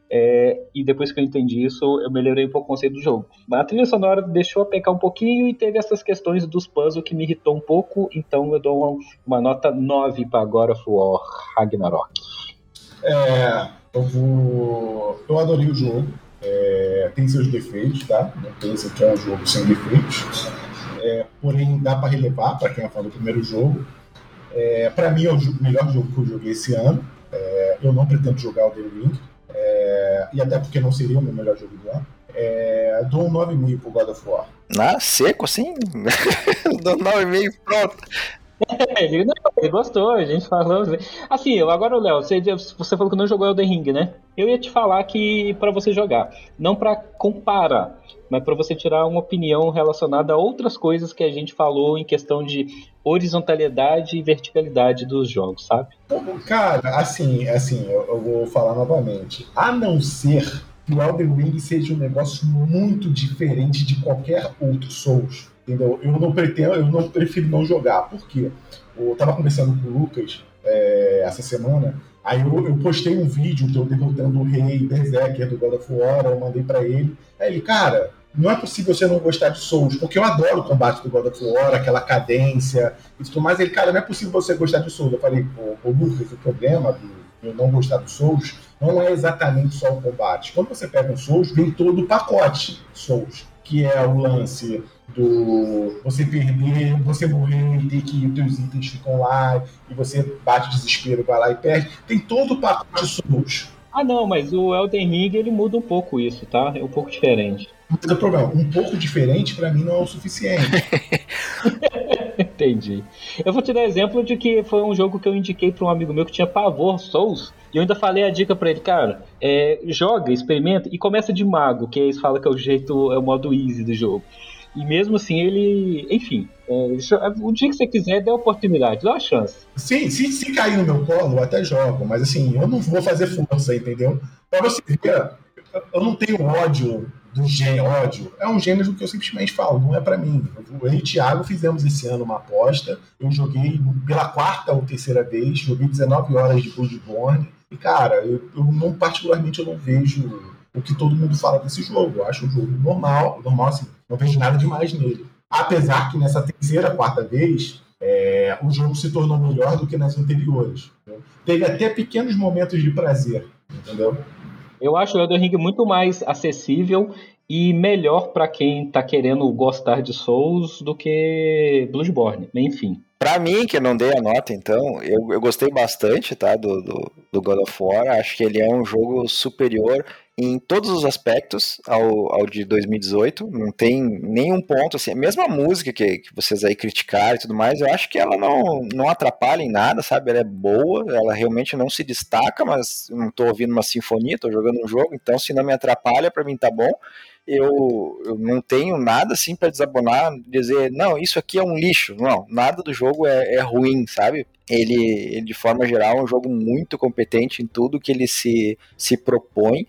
É, e depois que eu entendi isso, eu melhorei um pouco o conceito do jogo. A trilha sonora deixou a pecar um pouquinho e teve essas questões dos puzzles que me irritou um pouco, então eu dou uma, uma nota 9 para of War Ragnarok. É, eu vou. Eu adorei o jogo. É, tem seus defeitos, tá? Não pensa que é um jogo sem defeitos. É, porém, dá para relevar para quem é fã do primeiro jogo. É, para mim, é o melhor jogo que eu joguei esse ano. É, eu não pretendo jogar o The Ring. É, e até porque não seria o meu melhor jogo do ano. É, dou um 9,5 pro God of War. Ah, seco assim? dou 9,5 pronto. Ele, não, ele gostou, a gente falou. Assim, agora, Léo, você, você falou que não jogou Elden Ring, né? Eu ia te falar que para você jogar, não para comparar, mas para você tirar uma opinião relacionada a outras coisas que a gente falou em questão de horizontalidade e verticalidade dos jogos, sabe? Cara, assim, assim, eu, eu vou falar novamente. A não ser que o Elden Ring seja um negócio muito diferente de qualquer outro Souls Entendeu? Eu não pretendo, eu não prefiro não jogar. Por quê? Eu tava conversando com o Lucas é, essa semana. Aí eu, eu, postei um vídeo de eu derrotando o rei Berserker do God of War, eu mandei para ele. Aí ele, cara, não é possível você não gostar de Souls, porque eu adoro o combate do God of War, aquela cadência e tudo mais. Ele, cara, não é possível você gostar de Souls. Eu falei, ô, ô Lucas, o problema do eu não gostar do Souls não é exatamente só o combate. Quando você pega um Souls, vem todo o pacote Souls, que é o lance do você perder, você morrer e ter que os teus itens ficam lá e você bate desespero, vai lá e perde. Tem todo o pacote Souls. Ah não, mas o Elden Ring ele muda um pouco isso, tá? É um pouco diferente. Mas o problema, um pouco diferente para mim não é o suficiente. Entendi. Eu vou te dar exemplo de que foi um jogo que eu indiquei para um amigo meu que tinha pavor Souls. E eu ainda falei a dica para ele, cara, é, joga, experimenta e começa de mago, que eles falam que é o jeito, é o modo easy do jogo. E mesmo assim, ele. Enfim, é, o dia que você quiser, dê a oportunidade, dá uma chance. Sim, se, se cair no meu colo, eu até jogo, mas assim, eu não vou fazer força, entendeu? Pra você ver, eu não tenho ódio do gênero, ódio, é um gênero que eu simplesmente falo, não é para mim. Eu e o Thiago fizemos esse ano uma aposta, eu joguei pela quarta ou terceira vez, joguei 19 horas de Bloodborne, e cara, eu, eu não, particularmente eu não vejo o que todo mundo fala desse jogo. Eu acho o jogo normal, normal assim, não vejo nada demais nele. Apesar que nessa terceira, quarta vez, é, o jogo se tornou melhor do que nas anteriores. Entendeu? Teve até pequenos momentos de prazer, entendeu? Eu acho o Elden Ring muito mais acessível e melhor para quem tá querendo gostar de Souls do que Bloodborne, enfim. Para mim, que eu não dei a nota, então, eu, eu gostei bastante, tá, do, do, do, God of War. Acho que ele é um jogo superior em todos os aspectos ao, ao de 2018. Não tem nenhum ponto, assim, a mesma música que, que vocês aí criticaram e tudo mais, eu acho que ela não, não atrapalha em nada, sabe? Ela é boa, ela realmente não se destaca, mas não tô ouvindo uma sinfonia, tô jogando um jogo, então se não me atrapalha, para mim tá bom eu, eu não tenho nada assim para desabonar, dizer, não, isso aqui é um lixo. Não, nada do jogo é, é ruim, sabe? Ele, ele, de forma geral, é um jogo muito competente em tudo que ele se, se propõe.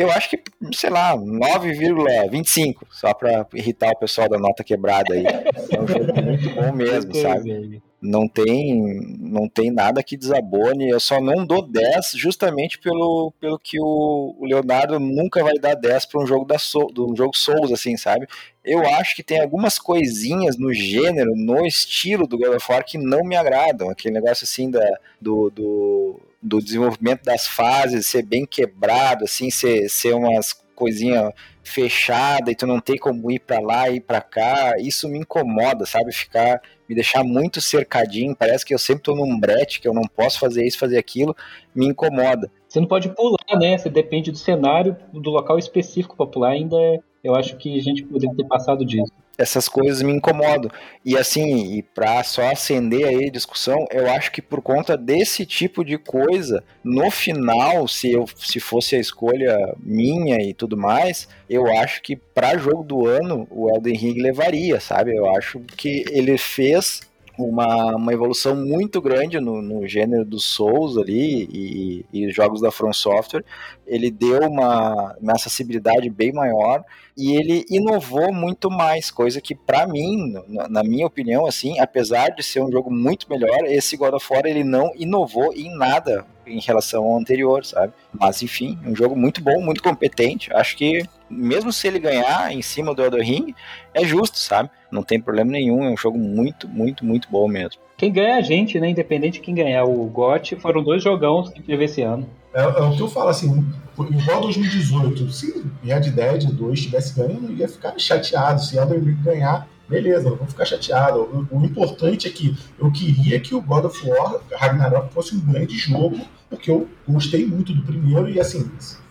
Eu acho que, sei lá, 9,25, só para irritar o pessoal da nota quebrada aí. É um jogo muito bom mesmo, sabe? não tem não tem nada que desabone. Eu só não dou 10 justamente pelo, pelo que o, o Leonardo nunca vai dar 10 para um jogo da Soul, um jogo Souls assim, sabe? Eu acho que tem algumas coisinhas no gênero, no estilo do God of War que não me agradam. Aquele negócio assim da, do, do, do desenvolvimento das fases ser bem quebrado, assim, ser, ser umas coisinha fechada e tu não tem como ir para lá e ir para cá, isso me incomoda, sabe? Ficar me deixar muito cercadinho, parece que eu sempre tô num brete, que eu não posso fazer isso, fazer aquilo, me incomoda. Você não pode pular, né? Você depende do cenário, do local específico para pular, ainda é, eu acho que a gente poderia ter passado disso essas coisas me incomodam. E assim, e para só acender aí a discussão, eu acho que por conta desse tipo de coisa, no final, se eu se fosse a escolha minha e tudo mais, eu acho que para jogo do ano o Elden Ring levaria, sabe? Eu acho que ele fez uma, uma evolução muito grande no, no gênero dos Souls ali e, e jogos da From Software. Ele deu uma, uma acessibilidade bem maior e ele inovou muito mais, coisa que para mim, na, na, minha opinião, assim, apesar de ser um jogo muito melhor, esse God of War ele não inovou em nada em relação ao anterior, sabe? Mas enfim, um jogo muito bom, muito competente. Acho que mesmo se ele ganhar em cima do Elden Ring, é justo, sabe? Não tem problema nenhum, é um jogo muito, muito, muito bom mesmo. Quem ganha é a gente, né? Independente de quem ganhar. O GOT foram dois jogões que teve esse ano. É, é, o que eu falo assim, igual 2018, se Red Dead 2 tivesse ganho, eu não ia ficar chateado. Se Elden Ring ganhar, beleza, não vou ficar chateado. O, o, importante é que eu queria que o God of War Ragnarok fosse um grande jogo, porque eu gostei muito do primeiro e assim,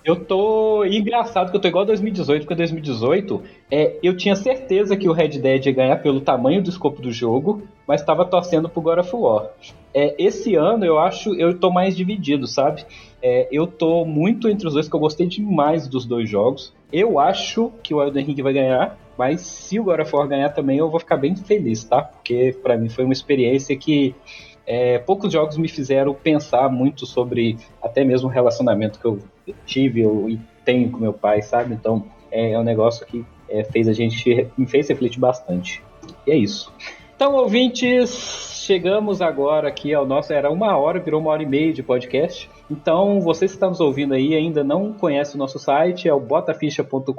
eu tô engraçado que eu tô igual 2018, porque 2018 é, eu tinha certeza que o Red Dead ia ganhar pelo tamanho do escopo do jogo, mas estava torcendo pro God of War. É, esse ano eu acho eu tô mais dividido, sabe? É, eu tô muito entre os dois, que eu gostei demais dos dois jogos. Eu acho que o Elden Ring vai ganhar, mas se o God of War ganhar também, eu vou ficar bem feliz, tá? Porque para mim foi uma experiência que é, poucos jogos me fizeram pensar muito sobre até mesmo o relacionamento que eu tive e tenho com meu pai, sabe? Então é, é um negócio que é, fez a gente me fez refletir bastante. E é isso. Então, ouvintes, chegamos agora aqui ao nosso. Era uma hora, virou uma hora e meia de podcast. Então, você que está nos ouvindo aí ainda não conhece o nosso site, é o botaficha.com.br.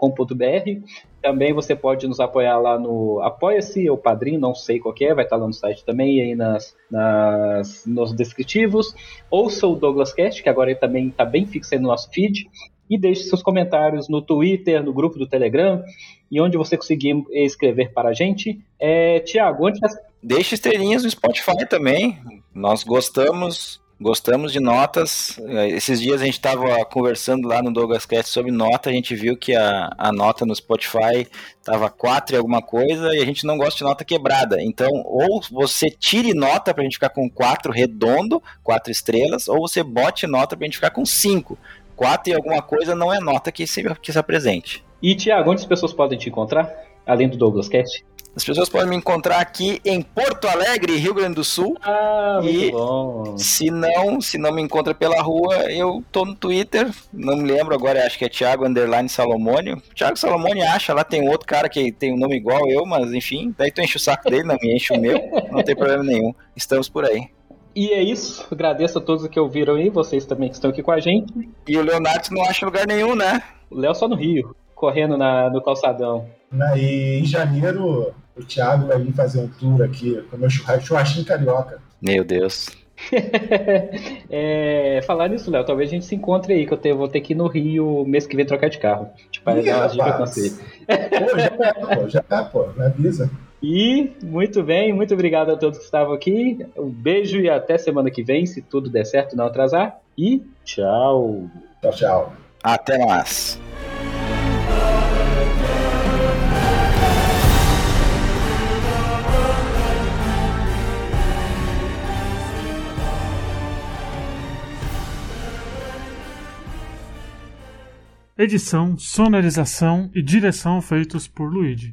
Também você pode nos apoiar lá no Apoia-se ou Padrim, não sei qual é, vai estar lá no site também aí nas, nas, nos descritivos. Ouça o Douglas Cast, que agora ele também está bem fixo aí no nosso feed. E deixe seus comentários no Twitter, no grupo do Telegram e onde você conseguir escrever para a gente. É, Tiago, onde... Deixe estrelinhas no Spotify também. Nós gostamos Gostamos de notas. Esses dias a gente estava conversando lá no Douglas Cast sobre nota. A gente viu que a, a nota no Spotify estava 4 e alguma coisa e a gente não gosta de nota quebrada. Então, ou você tire nota para a gente ficar com 4 redondo, 4 estrelas, ou você bote nota para a gente ficar com 5. 4 e alguma coisa não é nota que se, que se apresente. E, Tiago, onde as pessoas podem te encontrar? Além do Douglas Cast? As pessoas podem me encontrar aqui em Porto Alegre, Rio Grande do Sul. Ah, muito E- bom. Se não, se não me encontra pela rua, eu tô no Twitter. Não me lembro agora, acho que é Thiago Underline Salomônio. Thiago Salomônio acha, lá tem um outro cara que tem um nome igual eu, mas enfim, daí tu enche o saco dele, não me enche o meu, não tem problema nenhum. Estamos por aí. E é isso. Agradeço a todos que ouviram aí, vocês também que estão aqui com a gente. E o Leonardo não acha lugar nenhum, né? O Léo só no Rio, correndo na, no calçadão. Né, E em janeiro, o Thiago vai vir fazer um tour aqui com o meu churrasco, churrasquinho carioca. Meu Deus. É, falar nisso, Léo, talvez a gente se encontre aí, que eu te- vou ter que ir no Rio mês que vem trocar de carro. Tipo, Ih, dar umas dicas com rapaz. você. Pô, já é, pô, já é, pô, me avisa. E muito bem, muito obrigado a todos que estavam aqui. Um beijo e até semana que vem, se tudo der certo e não atrasar. E tchau. Tchau, tchau. Até mais. Edição, sonorização e direção feitos por Luigi.